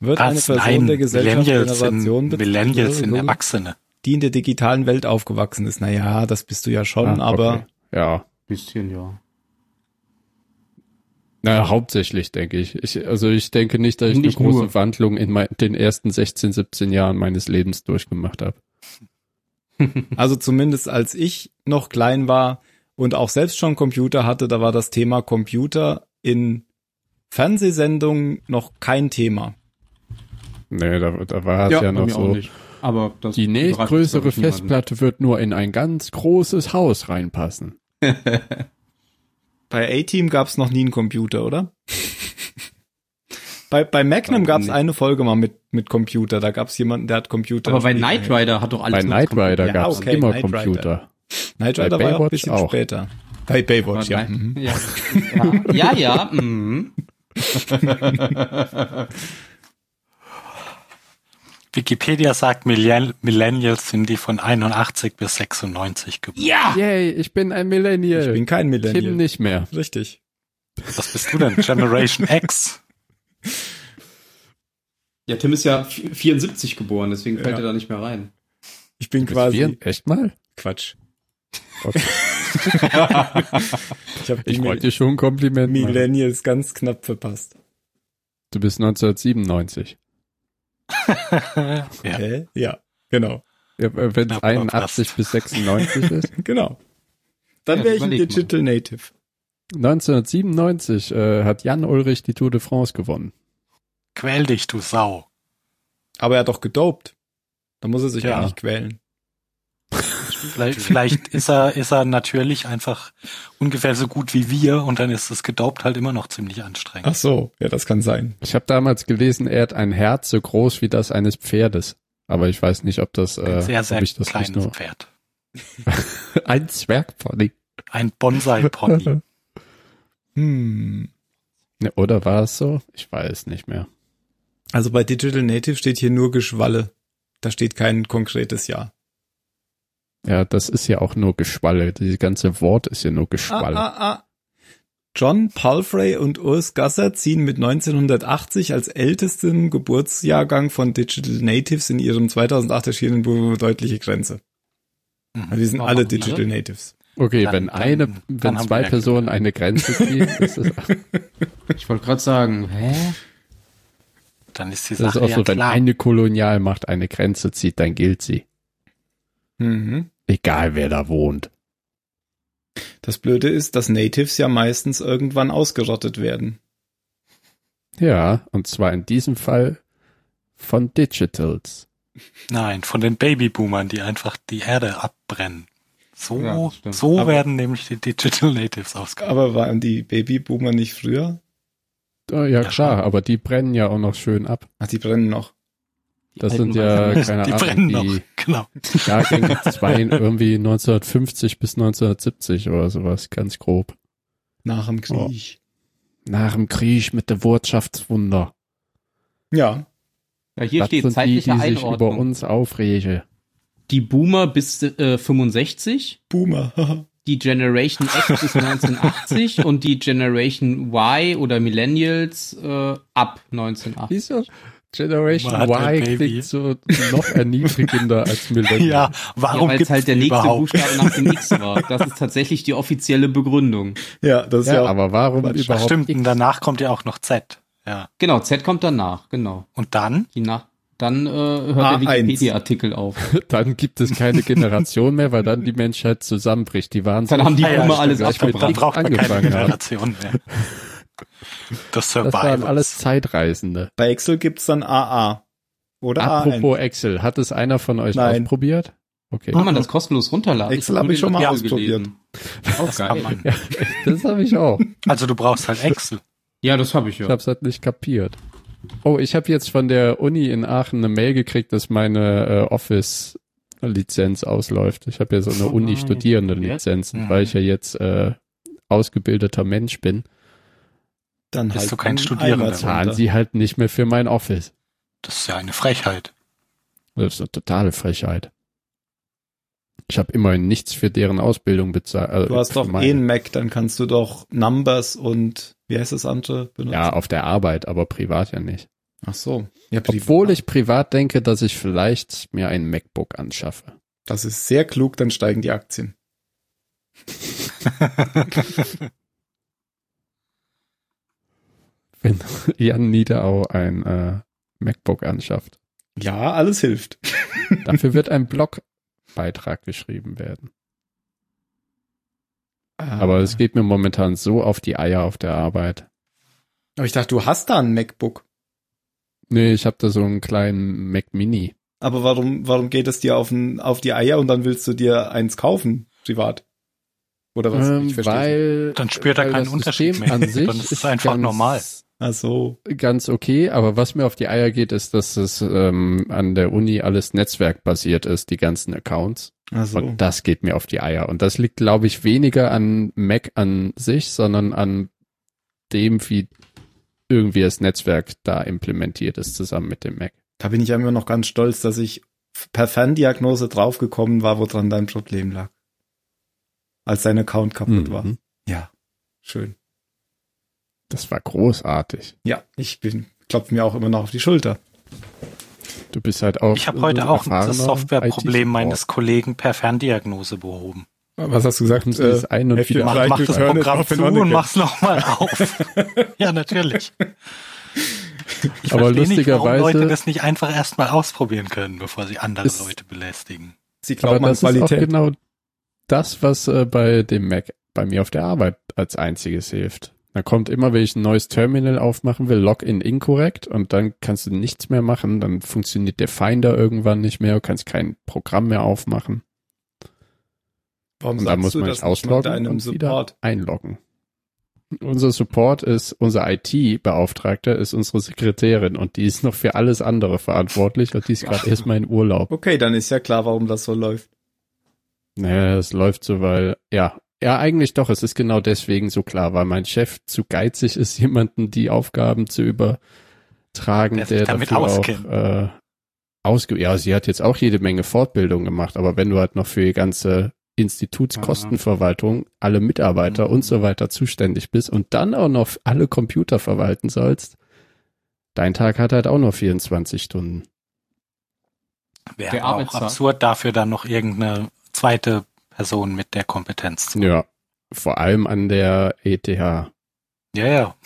Wird eine Was? Person Nein, der Gesellschaft Millennials Generation sind, Millennials sind Erwachsene. die in der digitalen Welt aufgewachsen ist. Naja, das bist du ja schon, Ah, aber okay. Ja, Bisschen, ja. Na, hauptsächlich denke ich. ich. Also ich denke nicht, dass ich Nicht eine große nur. Wandlung in mein, den ersten 16, 17 Jahren meines Lebens durchgemacht habe. Also zumindest als ich noch klein war und auch selbst schon Computer hatte, da war das Thema Computer in Fernsehsendungen noch kein Thema. Nee, da, da war es ja, bei noch so. nicht. Aber das Die nächstgrößere. Festplatte wird nur in ein ganz großes Haus reinpassen. Bei A-Team gab es noch nie einen Computer, oder? bei, bei Magnum gab es eine Folge mal mit, mit Computer. Da gab es jemanden, der hat Computer. Aber bei. Knight Rider hat doch alles Bei Knight Computer. Rider Ja, gab es okay, immer Knight Rider. Computer. Knight bei Rider war ja auch ein Baywatch bisschen auch. später. Bei Baywatch, ja. Mhm. Ja, ja, ja, ja mhm. Wikipedia sagt, Millenn- Millennials sind die von 81 bis 96 geboren. ja. Yay, ich bin ein Millennial. Ich bin kein Kim Millennial. nicht mehr. Richtig. Was bist du denn? Generation X? Ja, Tim ist ja vi- 74 geboren, deswegen fällt Ja. er da nicht mehr rein. Ich bin quasi Echt mal? Quatsch. Okay. Ich die Ich wollte dir schon ein Kompliment machen. Millennials ganz knapp verpasst. Du bist 1997. ja. Hä? Ja, genau. Ja, Wenn es Knapp 81 verpasst. bis 96 ist. Genau. Dann Ja, wäre ich ein überleg mal. Digital Native. 1997 äh, hat Jan Ulrich die Tour de France gewonnen. Quäl dich, du Sau. Aber er hat doch gedopt. Da muss er sich Ja. ja nicht quälen. Vielleicht, vielleicht ist er, ist er natürlich einfach ungefähr so gut wie wir und dann ist das gedopt halt immer noch ziemlich anstrengend. Ach so, ja, das kann sein. Ich habe damals gelesen, er hat ein Herz so groß wie das eines Pferdes. Aber ich weiß nicht, ob das, Ein äh, sehr, sehr ob ich das nicht kleines nur Pferd. ein Zwergpony. Ein Bonsai-Pony. Hm. Ne, Oder war es so? Ich weiß nicht mehr. Also bei Digital Native steht hier nur Geschwalle. Da steht kein konkretes Jahr. Ja, das ist ja auch nur Geschwalle. Dieses ganze Wort ist ja nur Ah, Geschwalle. ah, ah. John Palfrey und Urs Gasser ziehen mit 1980 als ältestem Geburtsjahrgang von Digital Natives in ihrem 2008 erschienenen Buch eine deutliche Grenze. Also die sind Warum alle Digital Natives. Okay, Dann- wenn dann- eine, dann wenn haben zwei wir Personen eine Grenze ziehen, ist es, Ich wollte gerade sagen, hä? Dann ist die das ist Sache auch ja so, wenn klar. eine Kolonialmacht eine Grenze zieht, dann gilt sie. Mhm. Egal wer da wohnt. Das Blöde ist, dass Natives ja meistens irgendwann ausgerottet werden. Ja, und zwar in diesem Fall von Digitals. Nein, von den Babyboomern, die einfach die Erde abbrennen. So, Ja, so Aber- werden nämlich die Digital Natives ausgebildet. Aber waren die Babyboomer nicht früher? Oh, ja, Ja, klar, schon. aber die brennen ja auch noch schön ab. Ach, die brennen noch. Die Das sind ja, keine die Ahnung, brennen die noch. Genau. Jahrgänge zwei, irgendwie 1950 bis 1970 oder sowas, ganz grob. Nach dem Krieg. Nach dem Krieg mit der Wirtschaftswunder. Ja. Ja, hier das steht sind die, zeitliche die sich über uns aufregen. Die Boomer bis äh, 65, Boomer. haha. die Generation X bis 1980 und die Generation Y oder Millennials äh, ab 1980. Generation ein Y Baby. klingt so noch erniedrigender als Millennial. Ja, Ja, warum weil es gibt's halt der nächste überhaupt? Buchstabe nach dem X war. Das ist tatsächlich die offizielle Begründung. ja, das ist ja, Ja, auch, aber warum überhaupt stimmt, X? und danach kommt ja auch noch Z. Ja. Genau, Z kommt danach, genau. Und dann? Die nach dann äh, hört A1. der Wikipedia-Artikel auf. Dann gibt es keine Generation mehr, weil dann die Menschheit zusammenbricht. Die waren Dann so haben die Ah ja, stimmt, alles abgebrannt. Dann braucht man keine. Generation mehr. Das Das waren alles Zeitreisende. bei Excel gibt's dann AA. Oder Apropos A1. Excel, hat es einer von euch Nein. ausprobiert? Okay. Kann man das kostenlos runterladen? Excel hab hab nur ich schon mal ausprobiert. Auch Das geil. kann man. Ja, das habe ich auch. Also du brauchst halt Excel. Ja, das habe ich Ich ja. habe es halt nicht kapiert. Oh, ich habe jetzt von der Uni in Aachen eine Mail gekriegt, dass meine äh, Office-Lizenz ausläuft. Ich habe ja so eine Oh. Uni-Studierende-Lizenz, weil ich ja jetzt äh, ausgebildeter Mensch bin. Dann Bist halt du kein ein Studierender? Zahlen sie halt nicht mehr für mein Office. Das ist ja eine Frechheit. Das ist eine totale Frechheit. Ich habe immerhin nichts für deren Ausbildung bezahlt. Äh, Du hast doch meine. eh einen Mac, dann kannst du doch Numbers und wie heißt das andere benutzen? Ja, auf der Arbeit, aber privat ja nicht. Ach so. Ja, Obwohl ich privat denke, dass ich vielleicht mir ein MacBook anschaffe. Das ist sehr klug, dann steigen die Aktien. Wenn Jan Niederau ein äh, MacBook anschafft. Ja, alles hilft. Dafür wird ein Blogbeitrag geschrieben werden. Aber es geht mir momentan so auf die Eier auf der Arbeit. Aber ich dachte, du hast da ein MacBook. Nee, ich habe da so einen kleinen Mac Mini. Aber warum, warum geht es dir auf, ein, auf die Eier und dann willst du dir eins kaufen, privat? Oder was? Ähm, Ich versteh's nicht. weil Dann spürt er keinen Unterschied System mehr. An sich Dann ist es einfach ganz, normal. Ach so. Ganz okay, aber was mir auf die Eier geht, ist, dass es ähm, an der Uni alles netzwerkbasiert ist, die ganzen Accounts. Ach so. Und das geht mir auf die Eier. Und das liegt, glaube ich, weniger an Mac an sich, sondern an dem, wie irgendwie das Netzwerk da implementiert ist, zusammen mit dem Mac. Da bin ich immer noch ganz stolz, dass ich per Ferndiagnose draufgekommen war, woran dein Problem lag. Als dein Account kaputt war. Mhm. Ja. Schön. Das war großartig. Ja, ich bin, klopfe mir auch immer noch auf die Schulter. Du bist halt auch. Ich habe heute auch das Softwareproblem meines Kollegen per Ferndiagnose behoben. Was hast du gesagt? Sie das ein und wieder Mach- Mach, das Programm zu und mach's nochmal auf. ja, natürlich. Ich Aber verstehe nicht, lustigerweise- Leute das nicht einfach erstmal ausprobieren können, bevor sie andere Ist- Leute belästigen. Sie Aber glauben an das ist auch Qualität. genau das, was äh, bei dem Mac bei mir auf der Arbeit als einziges hilft. Da kommt immer, wenn ich ein neues Terminal aufmachen will, Login inkorrekt und dann kannst du nichts mehr machen, dann funktioniert der Finder irgendwann nicht mehr, du kannst kein Programm mehr aufmachen Warum und dann muss man das sich ausloggen und wieder Support? einloggen. Unser Support ist, unser IT-Beauftragter ist unsere Sekretärin und die ist noch für alles andere verantwortlich und die ist gerade erstmal in Urlaub. Okay, dann ist ja klar, warum das so läuft. Naja, es läuft so, weil, ja, ja, eigentlich doch, es ist genau deswegen so klar, weil mein Chef zu geizig ist, jemanden die Aufgaben zu übertragen, Der der, damit dafür auskennt. auch, äh, ausge ja, sie hat jetzt auch jede Menge Fortbildung gemacht, aber wenn du halt noch für die ganze Institutskostenverwaltung, alle Mitarbeiter Mhm. und so weiter zuständig bist und dann auch noch alle Computer verwalten sollst, dein Tag hat halt auch nur 24 Stunden. Wäre auch absurd, dafür dann noch irgendeine zweite Person mit der Kompetenz zu. Ja, vor allem an der ETH. Ja, ja.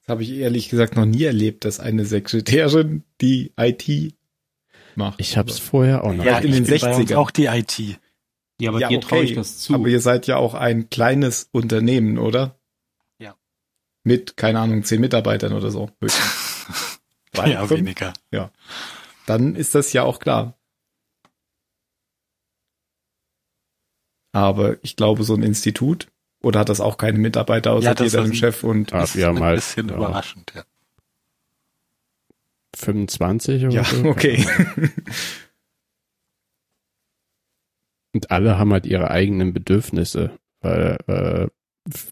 Das habe ich ehrlich gesagt noch nie erlebt, dass eine Sekretärin die IT macht. Ich hab's vorher auch noch. ja in ich den bin bei uns 60ern. auch die IT. Ja, aber Ja, dir traue ich okay, das zu. Aber ihr seid ja auch ein kleines Unternehmen, oder? Ja. Mit, keine Ahnung, zehn Mitarbeitern oder so. ja, fünf? weniger. Dann ist das ja auch klar. Aber ich glaube, so ein Institut, oder hat das auch keine Mitarbeiter außer Ja, deinem ist- Chef und Ja, Das ist ein halt, bisschen ja. überraschend, ja. 25 oder ja, so. okay. Und alle haben halt ihre eigenen Bedürfnisse, weil äh,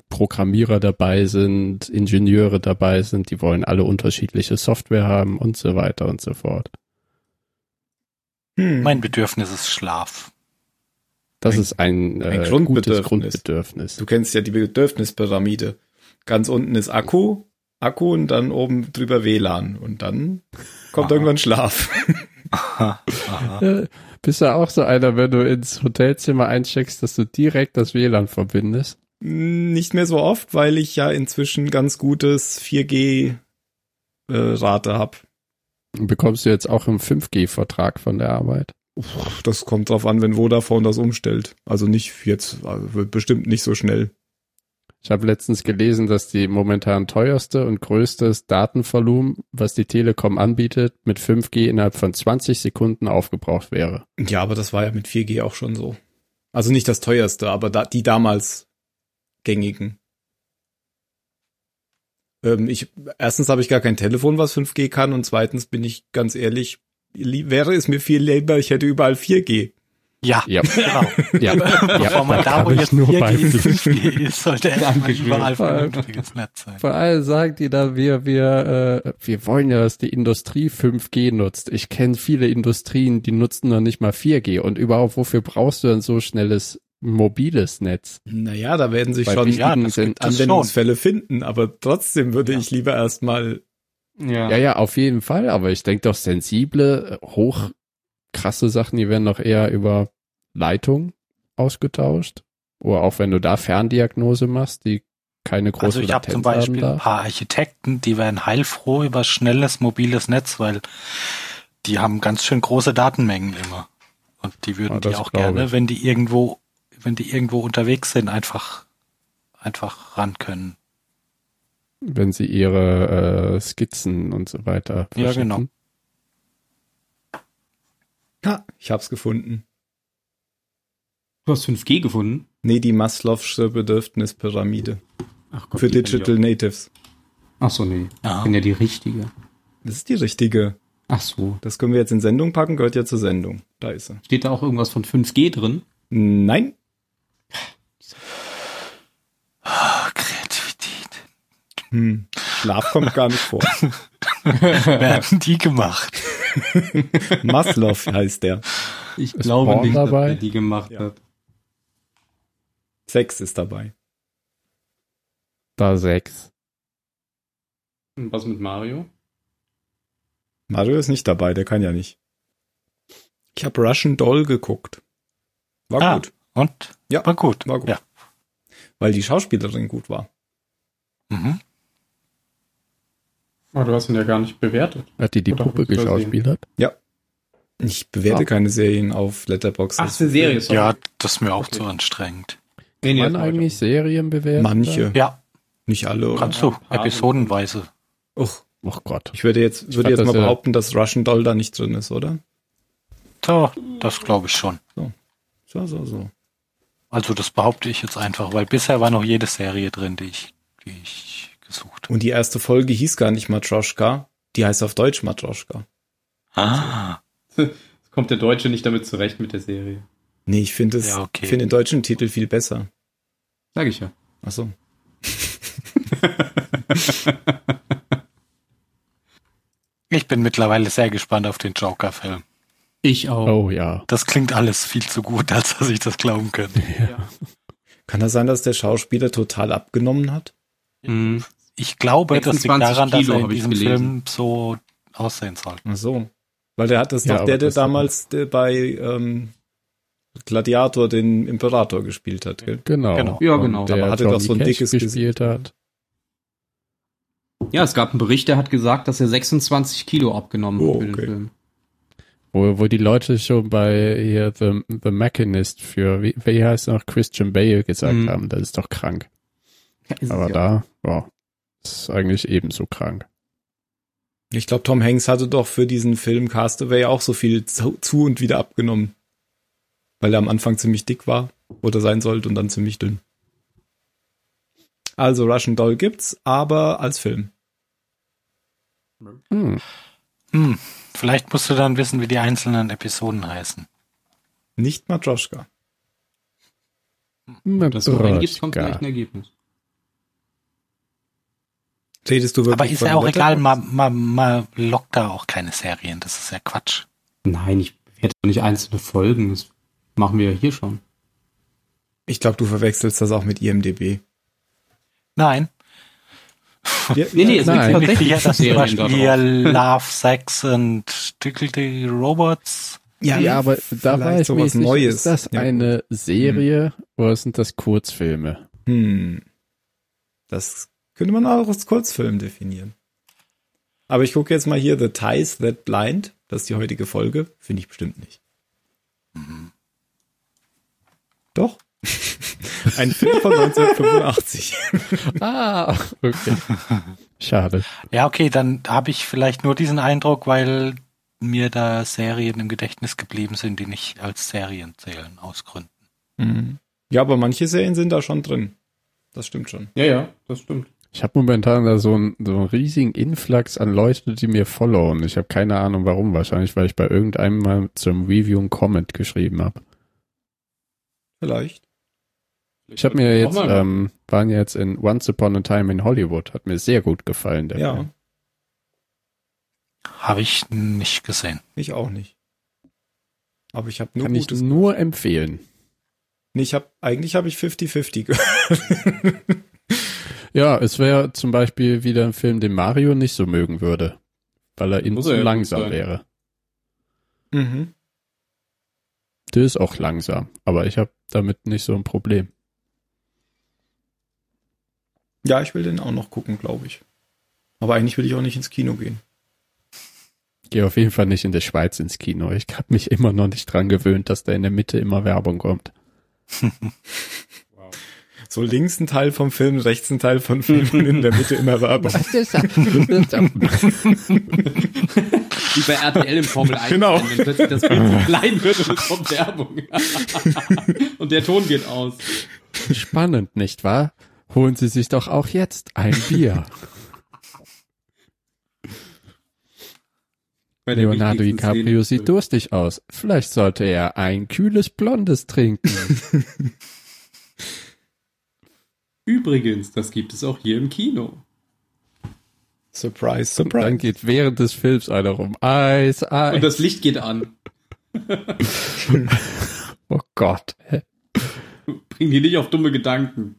Programmierer dabei sind, Ingenieure dabei sind, die wollen alle unterschiedliche Software haben und so weiter und so fort. Hm. Mein Bedürfnis ist Schlaf. Das Ein- ist ein, ein äh, Grundbedürfnis. gutes Grundbedürfnis. Du kennst ja die Bedürfnispyramide. Ganz unten ist Akku, Akku und dann oben drüber WLAN und dann kommt Aha. irgendwann Schlaf. Aha, aha. Äh, bist du auch so einer, wenn du ins Hotelzimmer eincheckst, dass du direkt das WLAN verbindest? Nicht mehr so oft, weil ich ja inzwischen ganz gutes 4G äh, Rate habe. Bekommst du jetzt auch einen 5G-Vertrag von der Arbeit? Das kommt drauf an, wenn Vodafone das umstellt. Also nicht jetzt, also wird bestimmt nicht so schnell. Ich habe letztens gelesen, dass die momentan teuerste und größtes Datenvolumen, was die Telekom anbietet, mit 5G innerhalb von 20 Sekunden aufgebraucht wäre. Ja, aber das war ja mit 4G auch schon so. Also nicht das teuerste, aber da, die damals gängigen. Ähm, ich, erstens habe ich gar kein Telefon, was 5G kann und zweitens bin ich ganz ehrlich, wäre es mir viel lieber, ich hätte überall 4G. Ja, Ja. genau. Ja, Bevor man da, kann wo jetzt nur 4G, beipflichten. 5G ist, sollte erstmal überall Vor allem- vernünftiges Netz sein. Vor allem sagen die da, wir, wir, äh, wir wollen ja, dass die Industrie 5G nutzt. Ich kenne viele Industrien, die nutzen noch nicht mal 4G. Und überhaupt, wofür brauchst du denn so schnelles mobiles Netz? Naja, da werden sich Bei schon Ja, Anwendungsfälle finden, aber trotzdem würde Ja. ich lieber erstmal Ja. Ja, ja, auf jeden Fall. Aber ich denke doch sensible, äh, hoch krasse Sachen, die werden doch eher über Leitung ausgetauscht. Oder auch wenn du da Ferndiagnose machst, die keine große Also ich habe zum Beispiel ein paar Architekten, die wären heilfroh über schnelles mobiles Netz, weil die haben ganz schön große Datenmengen immer. Und die würden Ah, die das auch gerne, ich. wenn die irgendwo, wenn die irgendwo unterwegs sind, einfach, einfach ran können. Wenn sie ihre äh, Skizzen und so weiter Ja, genau. Ha, ich hab's gefunden. Du hast 5G gefunden? Nee, die Maslow'sche Bedürfnispyramide Ach Gott, für Digital. Natives. Ach so, nee. Ja. Ich bin ja die richtige. Das ist die richtige. Ach so. Das können wir jetzt in Sendung packen, gehört ja zur Sendung. Da ist sie. Steht da auch irgendwas von 5G drin? Nein, Ah. Hm. Schlaf kommt gar nicht vor. Werden die gemacht? Maslow heißt der. Ich Ist glaube Porn nicht, dabei? dass er die gemacht Ja. hat. Sex ist dabei. Da sechs. Und was mit Mario? Mario ist nicht dabei, der kann ja nicht. Ich habe Russian Doll geguckt. War Ah. gut, Und? Ja. War gut. war gut. Ja. Weil die Schauspielerin gut war. Mhm. Oh, du hast ihn ja gar nicht bewertet. Hat die die Oder Puppe geschauspielert? Ich bewerte Ah. keine Serien auf Letterboxd. Ach, eine Serie, sorry. Ja, das ist mir auch Okay. zu anstrengend. nee, Man eigentlich Serien bewerten? Manche, Ja, nicht alle. Oder? kannst du. Episodenweise. Och, Oh Gott. ich würde jetzt, Ich würde jetzt das mal ja- behaupten, dass Russian Doll da nicht drin ist, oder? So, das glaube ich schon. So, so, so. Also das behaupte ich jetzt einfach, weil bisher war noch jede Serie drin, die ich, die ich gesucht habe. Und die erste Folge hieß gar nicht Matroschka, die heißt auf Deutsch Matroschka. Ah, Kommt der Deutsche nicht damit zurecht mit der Serie? Nee, ich finde es, Ja, okay. ich finde den deutschen Titel viel besser. Sag ich ja. Ach so. ich bin mittlerweile sehr gespannt auf den Joker-Film. Ich auch. Oh ja. Das klingt alles viel zu gut, als dass ich das glauben könnte. Kann das sein, dass der Schauspieler total abgenommen hat? Mhm. Ich glaube, das liegt 26 daran, dass Kilo er in habe ich diesem. Film so aussehen soll. Ach so. Weil der hat das Ja, doch der, der das- damals der bei ähm, Gladiator den Imperator gespielt hat, gell? Genau. Genau. Ja, Und genau. Der hatte doch so ein Cash dickes gespielt Gesicht. hat. Ja, es gab einen Bericht, der hat gesagt, dass er 26 Kilo abgenommen Oh, hat für den okay. Film. Wo, wo die Leute schon bei hier The, The Mechanist für, wie, wie heißt er noch, Christian Bale gesagt Mhm. haben, das ist doch krank. Ja, Aber da, ja, ist eigentlich ebenso krank. Ich glaube, Tom Hanks hatte doch für diesen Film Castaway auch so viel zu, zu und wieder abgenommen. Weil er am Anfang ziemlich dick war oder sein sollte und dann ziemlich dünn. Also Russian Doll gibt's, aber als Film. Hm. Hm, vielleicht musst du dann wissen, wie die einzelnen Episoden heißen. Nicht Matroschka. Das du eingibst, kommt Matroschka. vielleicht ein Ergebnis. Redest du wirklich Aber ist ja auch egal, man, man, man lockt da auch keine Serien. Das ist ja Quatsch. Nein, ich bewerte doch nicht einzelne Folgen. Das machen wir ja hier schon. Ich glaube, du verwechselst das auch mit IMDb. Nein. Ja, Nee, nee, es Nein. tatsächlich sicher, dass zum Serien Beispiel da hier. Love, Sex und Dickledy Robots. Ja, aber da war ich mir sowas Neues. ist das Ja. eine Serie oder sind das Kurzfilme? Hm. Das könnte man auch als Kurzfilm definieren. Aber ich gucke jetzt mal hier The Ties That Blind. Das ist die heutige Folge. Finde ich bestimmt nicht. Doch. Ein Film von 1985. Ah, okay. Schade. Ja, okay, dann habe ich vielleicht nur diesen Eindruck, weil mir da Serien im Gedächtnis geblieben sind, die nicht als Serien zählen, aus Gründen. Mhm. Ja, aber manche Serien sind da schon drin. Das stimmt schon. Ja, ja, das stimmt. Ich habe momentan da so einen, so einen riesigen Influx an Leute, die mir followen. Ich habe keine Ahnung warum. Wahrscheinlich, weil ich bei irgendeinem mal zum Review einen Comment geschrieben habe. Vielleicht. Ich habe mir jetzt, ähm, waren jetzt in Once Upon a Time in Hollywood, hat mir sehr gut gefallen. Der Ja. Habe ich nicht gesehen. ich auch nicht. Aber ich habe nur Kann ich Gutes. nur empfehlen. Nee, ich habe eigentlich habe ich 50-50 gehört. Ja, es wäre zum Beispiel wieder ein Film, den Mario nicht so mögen würde, weil er ihm zu er langsam sein. wäre. mhm. Der ist auch langsam, aber ich habe damit nicht so ein Problem. Ja, ich will den auch noch gucken, glaube ich. Aber eigentlich will ich auch nicht ins Kino gehen. Gehe auf jeden Fall nicht in der Schweiz ins Kino. Ich habe mich immer noch nicht dran gewöhnt, dass da in der Mitte immer Werbung kommt. So links ein Teil vom Film, rechts ein Teil von Film und in der Mitte immer Werbung. Wie bei RTL im Formel 1, Genau. wenn plötzlich das Bild so klein wird und es kommt Werbung. und der Ton geht aus. Spannend, nicht wahr? Holen Sie sich doch auch jetzt ein Bier. Leonardo DiCaprio Szene. sieht durstig aus. Vielleicht sollte er ein kühles Blondes trinken. Übrigens, das gibt es auch hier im Kino. Surprise, surprise. dann geht während des Films einer rum. Eis, Eis. Und das Licht geht an. oh Gott. Bring die nicht auf dumme Gedanken.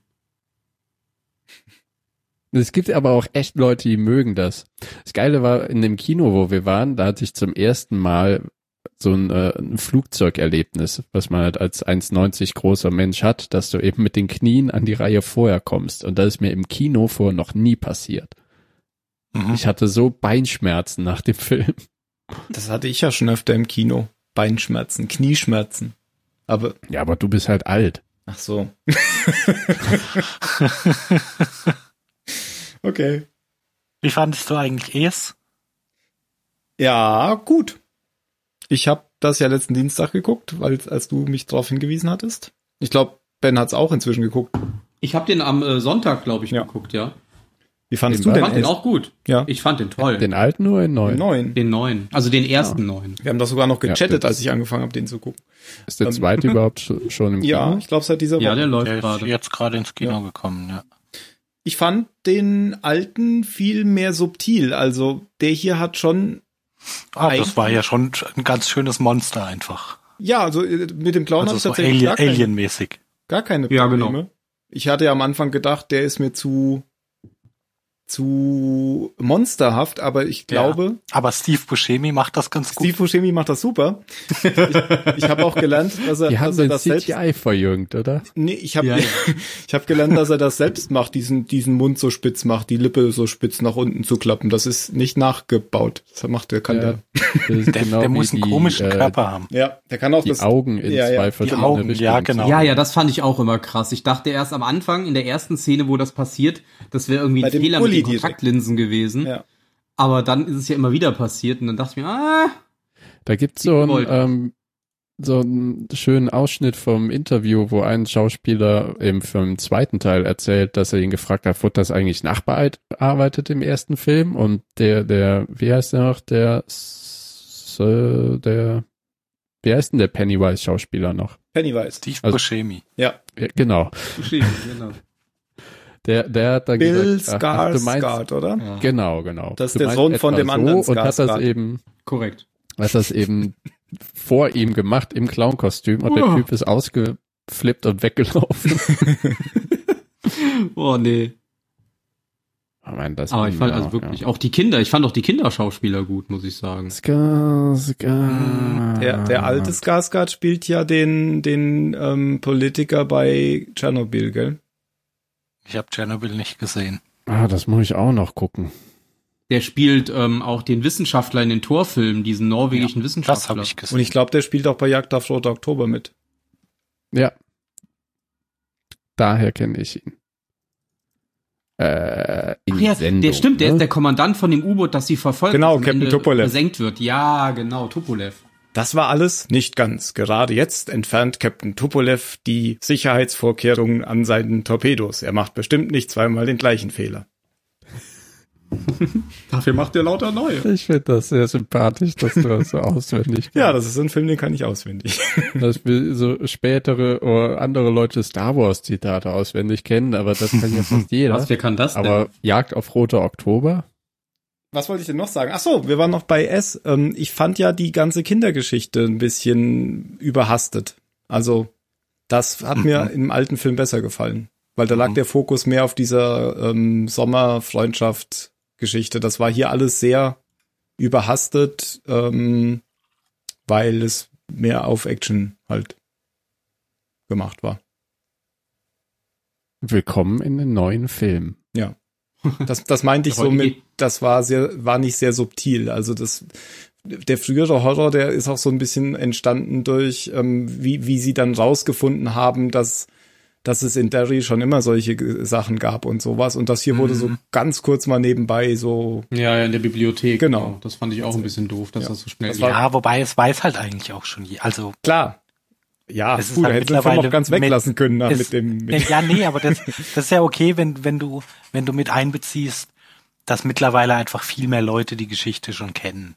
Es gibt aber auch echt Leute, die mögen das. Das Geile war, in dem Kino, wo wir waren, da hatte ich zum ersten Mal so ein, äh, ein Flugzeugerlebnis, was man halt als 1,90 großer Mensch hat, dass du eben mit den Knien an die Reihe vorher kommst. Und das ist mir im Kino vorher noch nie passiert. Mhm. Ich hatte so Beinschmerzen nach dem Film. Das hatte ich ja schon öfter im Kino. Beinschmerzen, Knieschmerzen. Aber, Ja, aber du bist halt alt. ach so. okay. Wie fandest du eigentlich es? Ja, gut. Ich habe das ja letzten Dienstag geguckt, weil als du mich darauf hingewiesen hattest. Ich glaube, Ben hat's auch inzwischen geguckt. Ich habe den am äh, Sonntag, glaube ich, Ja. geguckt, ja. Wie fandest Den du Ich denn fand den es? auch gut. Ja. Ich fand den toll. Den, Den alten oder den neuen? Neun. neuen. Also den ersten neuen. Wir haben doch sogar noch Ja, gechattet, das- als ich angefangen habe, den zu gucken. Ist der Ähm, zweite überhaupt sch- schon im Kino? Ja, ich glaube seit dieser Woche. Ja, der läuft Der ist gerade. jetzt gerade ins Kino Ja. gekommen, ja. Ich fand den alten viel mehr subtil. Also der hier hat schon, Ah, das war ja schon ein ganz schönes Monster einfach. ja, also äh, mit dem Clown Also habe ich tatsächlich Alien, gar, keine, Alien-mäßig. gar keine Ja, Probleme. genau. Ich hatte ja am Anfang gedacht, der ist mir zu zu monsterhaft, aber ich glaube, Aber Steve Buscemi macht das ganz gut. Steve Buscemi macht das super. ich ich habe auch gelernt, dass er, Die haben dass er den das selbst CGI verjüngt, oder? Nee, ich habe Ja, ja. ich habe gelernt, dass er das selbst macht, diesen diesen Mund so spitz macht, die Lippe so spitz nach unten zu klappen. Das ist nicht nachgebaut. Das macht der kann Ja. der. Der, genau der muss einen die, komischen äh, Körper haben. Ja, der kann auch Die das Augen in Ja, ja, zwei die verschiedene Augen, Richtungen. ja, genau. Ja, ja, das fand ich auch immer krass. Ich dachte erst am Anfang, in der ersten Szene, wo das passiert, das wäre irgendwie ein Fehler Pulli direkt. Kontaktlinsen gewesen. Ja. Aber dann ist es ja immer wieder passiert und dann dachte ich mir, ah, Da gibt's so einen, ähm, so einen schönen Ausschnitt vom Interview, wo ein Schauspieler eben vom zweiten Teil erzählt, dass er ihn gefragt hat, wurde das eigentlich nachbearbeitet im ersten Film? Und der, der, wie heißt der noch, der, der, wie heißt denn der Pennywise-Schauspieler noch? Pennywise. Steve Also- Buscemi. Ja. Ja, genau. geschrieben, genau. Der, der hat dann Bill gesagt, ach, ach, du meinst, Skarsgård, oder? Ja, Genau, genau. Das ist Du der Sohn von dem anderen so Und hat das Skarsgård. eben korrekt. hat das eben vor ihm gemacht im Clownkostüm und der Oh. Typ ist ausgeflippt und weggelaufen. Oh, nee. Oh Mann, das Aber ich fand ja, also wirklich, auch die Kinder, ich fand auch die Kinderschauspieler gut, muss ich sagen. Ska, ska. Der, der alte Skarsgård spielt ja den den ähm, Politiker bei Tschernobyl, gell? Ich habe Chernobyl nicht gesehen. Ah, das muss ich auch noch gucken. Der spielt ähm, auch den Wissenschaftler in den Torfilmen, diesen norwegischen Das Wissenschaftler. habe ich gesehen. Und ich glaube, der spielt auch bei Jagd auf Roter Oktober mit. Ja. Daher kenne ich ihn. Äh, in Ach ja, Sendung, der stimmt, der ne? ist der Kommandant von dem U-Boot, das sie verfolgt. Genau, das Captain Tupolev. Versenkt wird. Ja, genau, Tupolev. Das war alles nicht ganz. Gerade jetzt entfernt Captain Tupolev die Sicherheitsvorkehrungen an seinen Torpedos. Er macht bestimmt nicht zweimal den gleichen Fehler. Dafür macht ihr lauter neue. Ich finde das sehr sympathisch, dass du das so auswendig Ja, das ist so ein Film, den kann ich auswendig. dass wir so spätere oder andere Leute Star Wars Zitate auswendig kennen, aber das kann ja fast jeder. Was, wer kann das denn? aber Jagd auf Rote Oktober? Was wollte ich denn noch sagen? Ach so, wir waren noch bei S. Ähm, ich fand ja die ganze Kindergeschichte ein bisschen überhastet. Also, das hat mir im alten Film besser gefallen. Weil da lag Mhm. der Fokus mehr auf dieser ähm, Sommerfreundschaft-Geschichte. Das war hier alles sehr überhastet, ähm, weil es mehr auf Action halt gemacht war. Willkommen in den neuen Film. Das, das meinte ich so mit, das war sehr, war nicht sehr subtil. Also das, der frühere Horror, der ist auch so ein bisschen entstanden durch, ähm, wie, wie sie dann rausgefunden haben, dass, dass es in Derry schon immer solche Sachen gab und sowas. Und das hier wurde so Mhm. ganz kurz mal nebenbei so, ja, ja, in der Bibliothek. Genau. Das fand ich auch ein bisschen doof, dass Ja. das so schnell Das war- Ja, wobei es weiß halt eigentlich auch schon je. Also klar. Ja, Es ist cool, halt da hättest du den Film mittlerweile auch ganz mit- weglassen können nach, es- mit dem, Ja, mit, ja, nee, aber das, das ist ja okay, wenn, wenn du, wenn du mit einbeziehst, dass mittlerweile einfach viel mehr Leute die Geschichte schon kennen.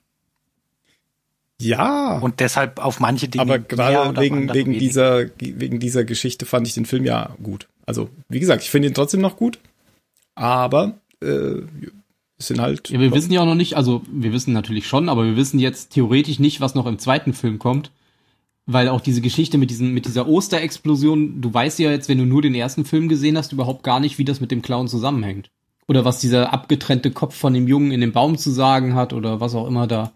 ja. Und deshalb auf manche Dinge. aber gerade wegen, wegen weniger. dieser, wegen dieser Geschichte fand ich den Film ja gut. Also, wie gesagt, ich finde ihn trotzdem noch gut, aber äh, es sind halt. Ja, wir wissen ja auch noch nicht, also wir wissen natürlich schon, aber wir wissen jetzt theoretisch nicht, was noch im zweiten Film kommt. Weil auch diese Geschichte mit, diesen, mit dieser Osterexplosion, du weißt ja jetzt, wenn du nur den ersten Film gesehen hast, überhaupt gar nicht, wie das mit dem Clown zusammenhängt. Oder was dieser abgetrennte Kopf von dem Jungen in dem Baum zu sagen hat oder was auch immer da.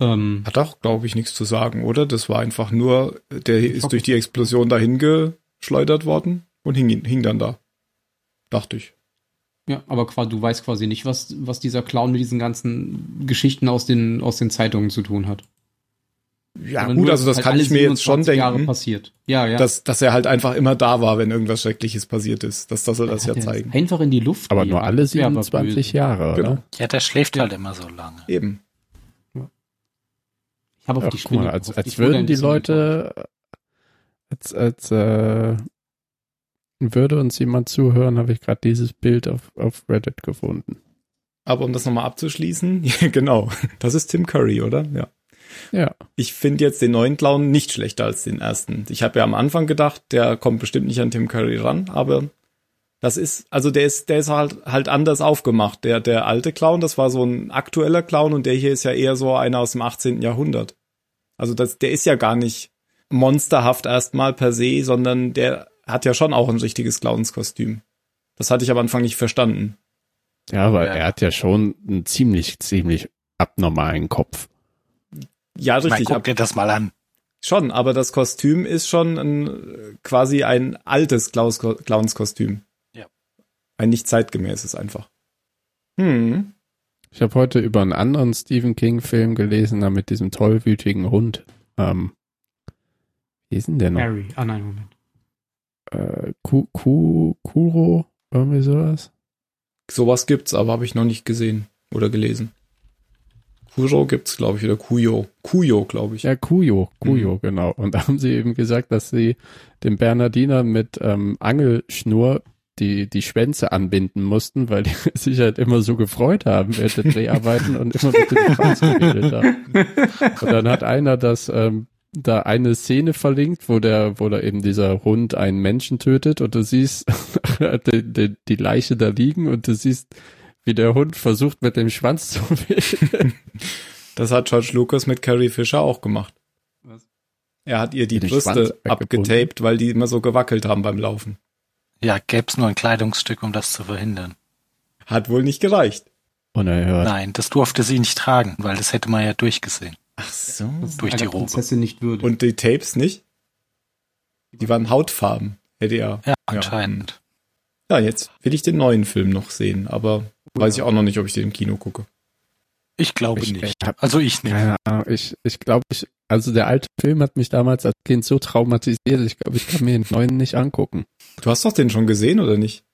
Ähm, Hat auch, glaube ich, nichts zu sagen, oder? Das war einfach nur, der ist durch die Explosion dahin geschleudert worden und hing, hing dann da. Dachte ich. ja, aber quasi, du weißt quasi nicht, was, was dieser Clown mit diesen ganzen Geschichten aus den, aus den Zeitungen zu tun hat. Ja, gut, nur, also das dass kann halt ich mir jetzt schon 27 Jahre denken, passiert. Ja, ja. dass, dass er halt einfach immer da war, wenn irgendwas Schreckliches passiert ist. Das, das soll das ja er zeigen. Einfach in die Luft. Aber gehen. nur alle Wäre aber 27 böse. Jahre, Genau. oder? Ja, der schläft halt immer so lange. Eben. Ich habe auf Ja, die guck mal, Spinne als, als würden die Leute, als, als äh, würde uns jemand zuhören, habe ich gerade dieses Bild auf, auf Reddit gefunden. Aber um das nochmal abzuschließen, genau, das ist Tim Curry, oder? Ja. Ja, Ich finde jetzt den neuen Clown nicht schlechter als den ersten. Ich habe ja am Anfang gedacht, der kommt bestimmt nicht an Tim Curry ran, aber das ist, also der ist, der ist halt, halt anders aufgemacht. Der, der alte Clown, das war so ein aktueller Clown und der hier ist ja eher so einer aus dem 18. Jahrhundert. Also das, der ist ja gar nicht monsterhaft erstmal per se, sondern der hat ja schon auch ein richtiges Clownskostüm. Das hatte ich am Anfang nicht verstanden. ja, aber Ja. er hat ja schon einen ziemlich, ziemlich abnormalen Kopf. Ja, Ich meine, richtig, guck ab, dir das mal an. schon, aber das Kostüm ist schon ein, äh, quasi ein altes Klaus- Clownskostüm. Ja. Ein nicht zeitgemäßes einfach. Hm. Ich habe heute über einen anderen Stephen King-Film gelesen, da mit diesem tollwütigen Hund. Ähm, wie ist denn der noch? Harry. Ah, nein, Moment. Äh, Ku, Ku, Kuro? Irgendwie sowas? Sowas gibt's, aber habe ich noch nicht gesehen oder gelesen. Kuro gibt's, glaube ich, oder Kuyo. Kuyo, glaube ich. Ja, Kuyo, Kuyo, genau. Und da haben sie eben gesagt, dass sie dem Bernardiner mit ähm, Angelschnur die, die Schwänze anbinden mussten, weil die sich halt immer so gefreut haben während der Dreharbeiten und immer mit dem Schwanz geredet haben. Und dann hat einer das, ähm, da eine Szene verlinkt, wo der, wo da eben dieser Hund einen Menschen tötet und du siehst die, die, die Leiche da liegen und du siehst, wie der Hund versucht mit dem Schwanz zu wedeln. Das hat George Lucas mit Carrie Fisher auch gemacht. Was? Er hat ihr die Den Brüste abgetaped, weil die immer so gewackelt haben beim Laufen. Ja, gäb's nur ein Kleidungsstück, um das zu verhindern. Hat wohl nicht gereicht. Unerhört. Nein, das durfte sie nicht tragen, weil das hätte man ja durchgesehen. Ach so. Durch die Robe. Prinzessin nicht würdig. Und die Tapes nicht? Die waren Hautfarben. Hätte er. Ja, anscheinend. Ja, jetzt will ich den neuen Film noch sehen, aber weiß ich auch noch nicht, ob ich den im Kino gucke. Ich glaube Ich- nicht. ich hab- Also ich nicht. Keine Ahnung, ich, ich glaube, ich, also der alte Film hat mich damals als Kind so traumatisiert, ich glaube, ich kann mir den neuen nicht angucken. Du hast doch den schon gesehen, oder nicht?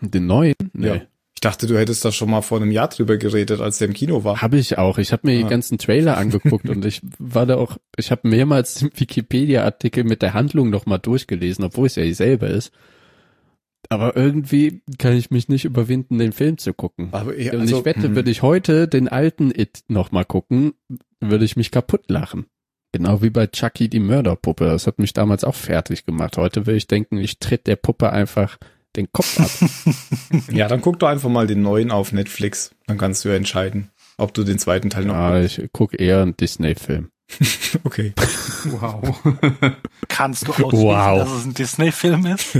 Den neuen? Nee. Ja. Ich dachte, du hättest da schon mal vor einem Jahr drüber geredet, als der im Kino war. Habe ich auch. Ich habe mir Ah. die ganzen Trailer angeguckt und ich war da auch, ich habe mehrmals den Wikipedia-Artikel mit der Handlung nochmal durchgelesen, obwohl es ja dieselbe ist. Aber irgendwie kann ich mich nicht überwinden, den Film zu gucken. Aber ja, Und also, ich wette, hm. würde ich heute den alten It nochmal gucken, würde ich mich kaputt lachen. Genau wie bei Chucky die Mörderpuppe. Das hat mich damals auch fertig gemacht. Heute will ich denken, ich tritt der Puppe einfach den Kopf ab. Ja, dann guck doch einfach mal den neuen auf Netflix. Dann kannst du ja entscheiden, ob du den zweiten Teil noch ja, ich gucke eher einen Disney-Film. Okay. Wow. Kannst du ausschließen, Wow. dass es ein Disney-Film ist?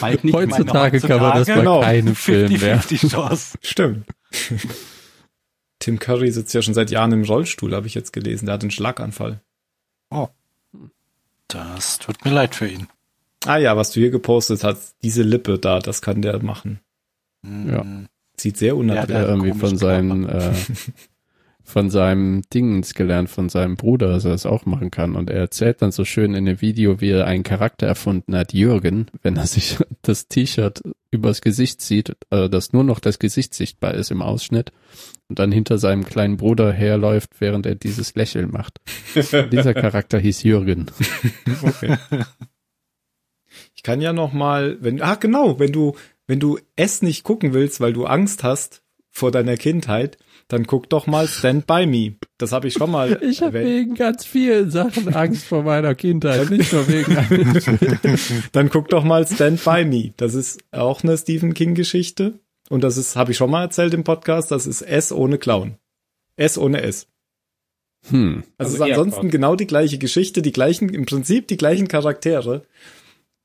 Bald nicht mehr. Heutzutage kann man das bei genau. keinem Film mehr. 50-50 Chance. Stimmt. Tim Curry sitzt ja schon seit Jahren im Rollstuhl, habe ich jetzt gelesen. Der hat einen Schlaganfall. Das tut mir leid für ihn. Ah ja, was du hier gepostet hast, diese Lippe da, das kann der machen. Ja. Hm. Sieht sehr Ja, unnatürlich hat einen irgendwie von seinem, äh, von seinem Dingens gelernt, von seinem Bruder, dass er das auch machen kann. Und er erzählt dann so schön in dem Video, wie er einen Charakter erfunden hat, Jürgen, wenn er sich das T-Shirt übers Gesicht zieht, äh, dass nur noch das Gesicht sichtbar ist im Ausschnitt und dann hinter seinem kleinen Bruder herläuft, während er dieses Lächeln macht. Dieser Charakter hieß Jürgen. Okay. Ich kann ja noch mal, wenn ah genau, wenn du wenn du es nicht gucken willst, weil du Angst hast vor deiner Kindheit, dann guck doch mal Stand by Me. Das habe ich schon mal Ich habe erwähnt. wegen ganz vielen Sachen Angst vor meiner Kindheit, nicht nur wegen. Dann guck doch mal Stand by Me. Das ist auch eine Stephen King Geschichte und das ist habe ich schon mal erzählt im Podcast, das ist S ohne Clown. S ohne S. Hm. Also, Also es ist eher ansonsten Gott. genau die gleiche Geschichte, die gleichen, im Prinzip die gleichen Charaktere.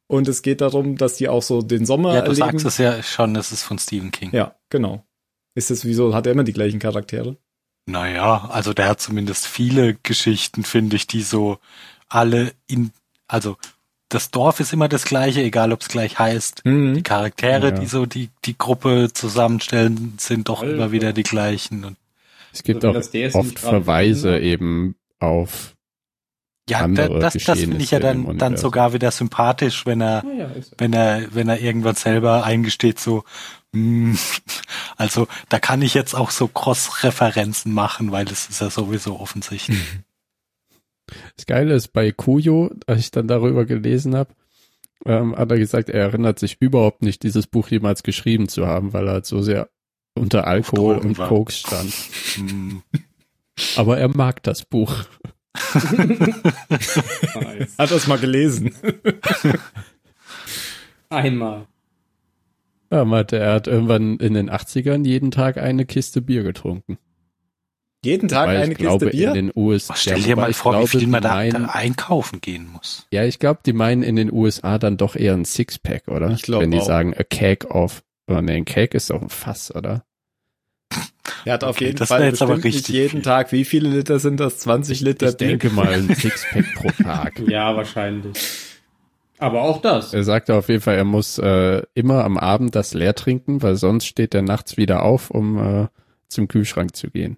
Und es geht darum, dass die auch so den Sommer Ja, du erleben. sagst es ja schon, es ist von Stephen King. Ja, genau. Ist es wieso, hat er immer die gleichen Charaktere? Naja, also der hat zumindest viele Geschichten, finde ich, die so alle in, also das Dorf ist immer das gleiche, egal ob es gleich heißt. Mhm. Die Charaktere, Ja. die so die, die Gruppe zusammenstellen, sind doch Alter. immer wieder die gleichen. Und Es gibt Also auch das oft Verweise finden. eben auf ja, da, das, das finde ich ja dann, dann sogar wieder sympathisch, wenn er, ja, ist wenn er, wenn er irgendwann selber eingesteht, so, also da kann ich jetzt auch so Cross-Referenzen machen, weil es ist ja sowieso offensichtlich. Das Geile ist bei Kujo, als ich dann darüber gelesen habe, ähm, hat er gesagt, er erinnert sich überhaupt nicht, dieses Buch jemals geschrieben zu haben, weil er halt so sehr unter Alkohol und war. Koks stand. Hm. Aber er mag das Buch. nice. Hat das mal gelesen. Einmal. Er meinte, er hat irgendwann in den 80ern jeden Tag eine Kiste Bier getrunken. Jeden Tag Weil eine ich glaube, Kiste Bier? in den USA. Oh, Stell ja, dir mal ich vor, glaube, wie viel man da, meinen- da einkaufen gehen muss. Ja, ich glaube, die meinen in den USA dann doch eher ein Sixpack, oder? Ich glaub Wenn die auch. sagen, a cake of, oh nee, ein Cake ist doch ein Fass, oder? Er hat auf Okay, jeden das Fall jetzt aber bestimmt nicht richtig jeden viel. Tag. Wie viele Liter sind das? 20 Liter Ich denke mal ein Sixpack pro Tag. Ja, wahrscheinlich. Aber auch das. Er sagte auf jeden Fall, er muss äh, immer am Abend das leer trinken, weil sonst steht er nachts wieder auf, um äh, zum Kühlschrank zu gehen.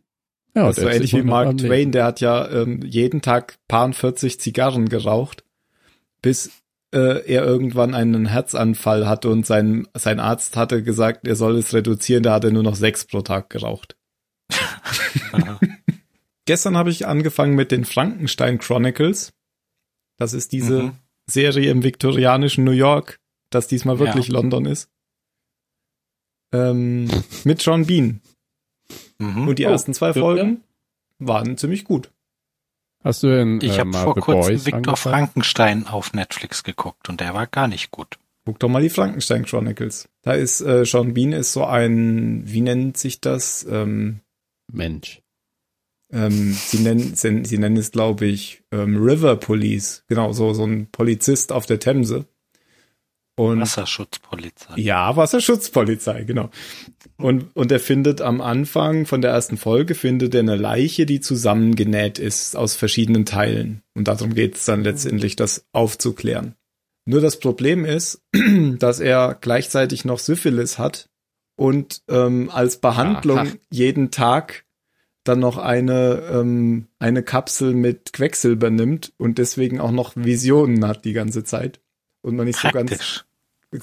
Ja, Das ist so ähnlich wie Mark. Twain, der hat ja ähm, jeden Tag paar 40 Zigarren geraucht, bis äh, er irgendwann einen Herzanfall hatte und sein, sein Arzt hatte gesagt, er soll es reduzieren, da hat er nur noch sechs pro Tag geraucht. Gestern habe ich angefangen mit den Frankenstein Chronicles. Das ist diese Mhm. Serie im viktorianischen New York, das diesmal wirklich London ist. Ähm, mit John Bean. Mhm. Und die Oh, ersten zwei? Folgen waren ziemlich gut. Hast du denn Ich äh, habe vor The kurzem Boys Victor angefangen? Frankenstein auf Netflix geguckt und der war gar nicht gut. Guck doch mal die Frankenstein Chronicles. Da ist äh, Sean Bean ist so ein, wie nennt sich das? Ähm, Mensch. Ähm, sie nennen, sie, sie nennen es, glaube ich, ähm, River Police. Genau, so so ein Polizist auf der Themse. Und Wasserschutzpolizei. Ja, Wasserschutzpolizei, genau. Und, und er findet am Anfang von der ersten Folge, findet er eine Leiche, die zusammengenäht ist aus verschiedenen Teilen. Und darum geht es dann letztendlich, das aufzuklären. Nur das Problem ist, dass er gleichzeitig noch Syphilis hat und ähm, als Behandlung Aha. jeden Tag dann noch eine, ähm, eine Kapsel mit Quecksilber nimmt und deswegen auch noch Visionen hat die ganze Zeit. Und man nicht so ganz Praktisch.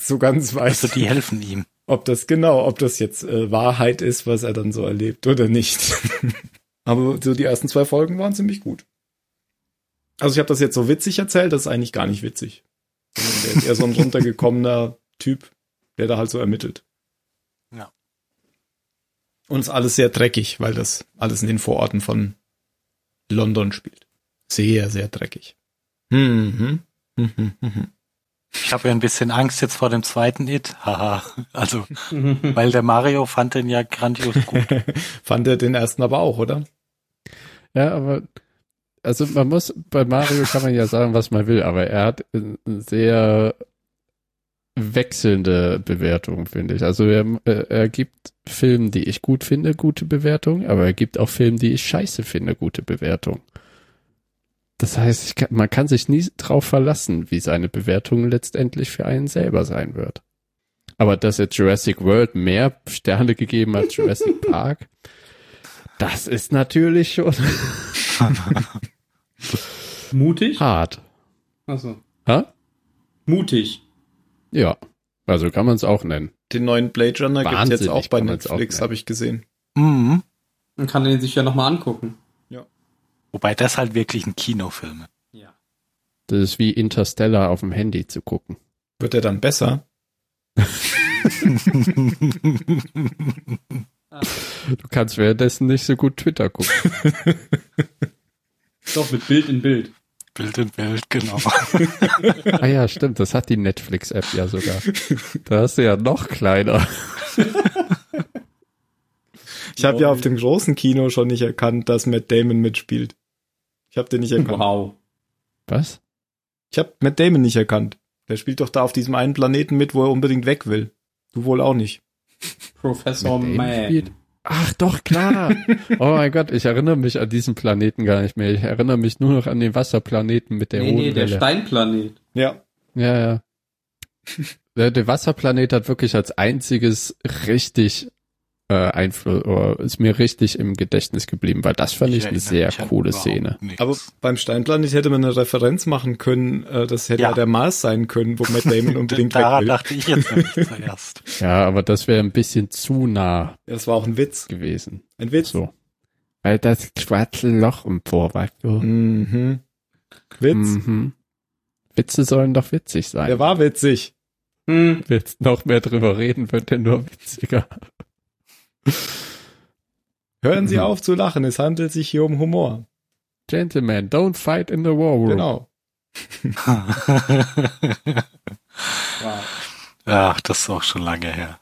so ganz weiß, Also die helfen ihm. ob das genau, ob das jetzt äh, Wahrheit ist, was er dann so erlebt oder nicht. Aber so die ersten zwei Folgen waren ziemlich gut. Also ich habe das jetzt so witzig erzählt, das ist eigentlich gar nicht witzig. Der ist eher so ein runtergekommener Typ, der da halt so ermittelt. Ist alles sehr dreckig, weil das alles in den Vororten von London spielt. Sehr, sehr dreckig. Mhm. Mhm. Mhm. Ich habe ja ein bisschen Angst jetzt vor dem zweiten It. Haha. Also, weil der Mario fand den ja grandios gut. Fand er den ersten aber auch, oder? Ja, aber also man muss bei Mario kann man ja sagen, was man will, aber er hat eine sehr wechselnde Bewertung, finde ich. Also er, äh, er gibt Filmen, die ich gut finde, gute Bewertung, aber er gibt auch Filme, die ich scheiße finde, gute Bewertung. Das heißt, kann, man kann sich nie drauf verlassen, wie seine Bewertung letztendlich für einen selber sein wird. Aber dass er Jurassic World mehr Sterne gegeben hat, Jurassic Park, das ist natürlich schon Mutig? hart. Achso. Ha? Mutig. Ja. Also kann man es auch nennen. Den neuen Blade Runner gibt's jetzt Wahnsinnig auch bei Netflix, habe ich gesehen. Mhm. Man kann den sich ja nochmal angucken. Wobei das halt wirklich ein Kinofilm ist. Ja. Das ist wie Interstellar auf dem Handy zu gucken. Wird er dann besser? Du kannst währenddessen nicht so gut Twitter gucken. Doch, mit Bild in Bild. Bild in Bild, genau. ah ja, stimmt, das hat die Netflix-App ja sogar. Da hast du ja noch kleiner. Ich habe ja auf dem großen Kino schon nicht erkannt, dass Matt Damon mitspielt. Ich habe den nicht erkannt. Wow. Was? Ich habe Matt Damon nicht erkannt. Der spielt doch da auf diesem einen Planeten mit, wo er unbedingt weg will. Du wohl auch nicht. Professor Mit dem Man. spielt- Ach doch, klar. Oh mein Gott, ich erinnere mich an diesen Planeten gar nicht mehr. Ich erinnere mich nur noch an den Wasserplaneten mit der nee, hohen nee, der Welle. Steinplanet. Ja. Ja, ja. Der, der Wasserplanet hat wirklich als einziges richtig äh, Einfluss, oder ist mir richtig im Gedächtnis geblieben, weil das fand ich, eine erinnere sehr an coole Szene. nichts. Aber beim Steinplanet hätte man eine Referenz machen können. Äh, das hätte ja. Ja. der Mars sein können, wo Matt Damon unbedingt weg Daran will. dachte ich jetzt nämlich zuerst. Ja, aber das wäre ein bisschen zu nah Das war auch ein Witz. gewesen. Ein Witz. So. Weil das schwarze Loch im Vor, weißt du? Mhm. Witz. Mhm. Witze sollen doch witzig sein. Der war witzig. Hm. Willst noch mehr drüber reden, wird der nur witziger. Hören Sie Mhm. auf zu lachen. Es handelt sich hier um Humor. Gentlemen, don't fight in the war room. Genau. Wow. Ach, das ist auch schon lange her.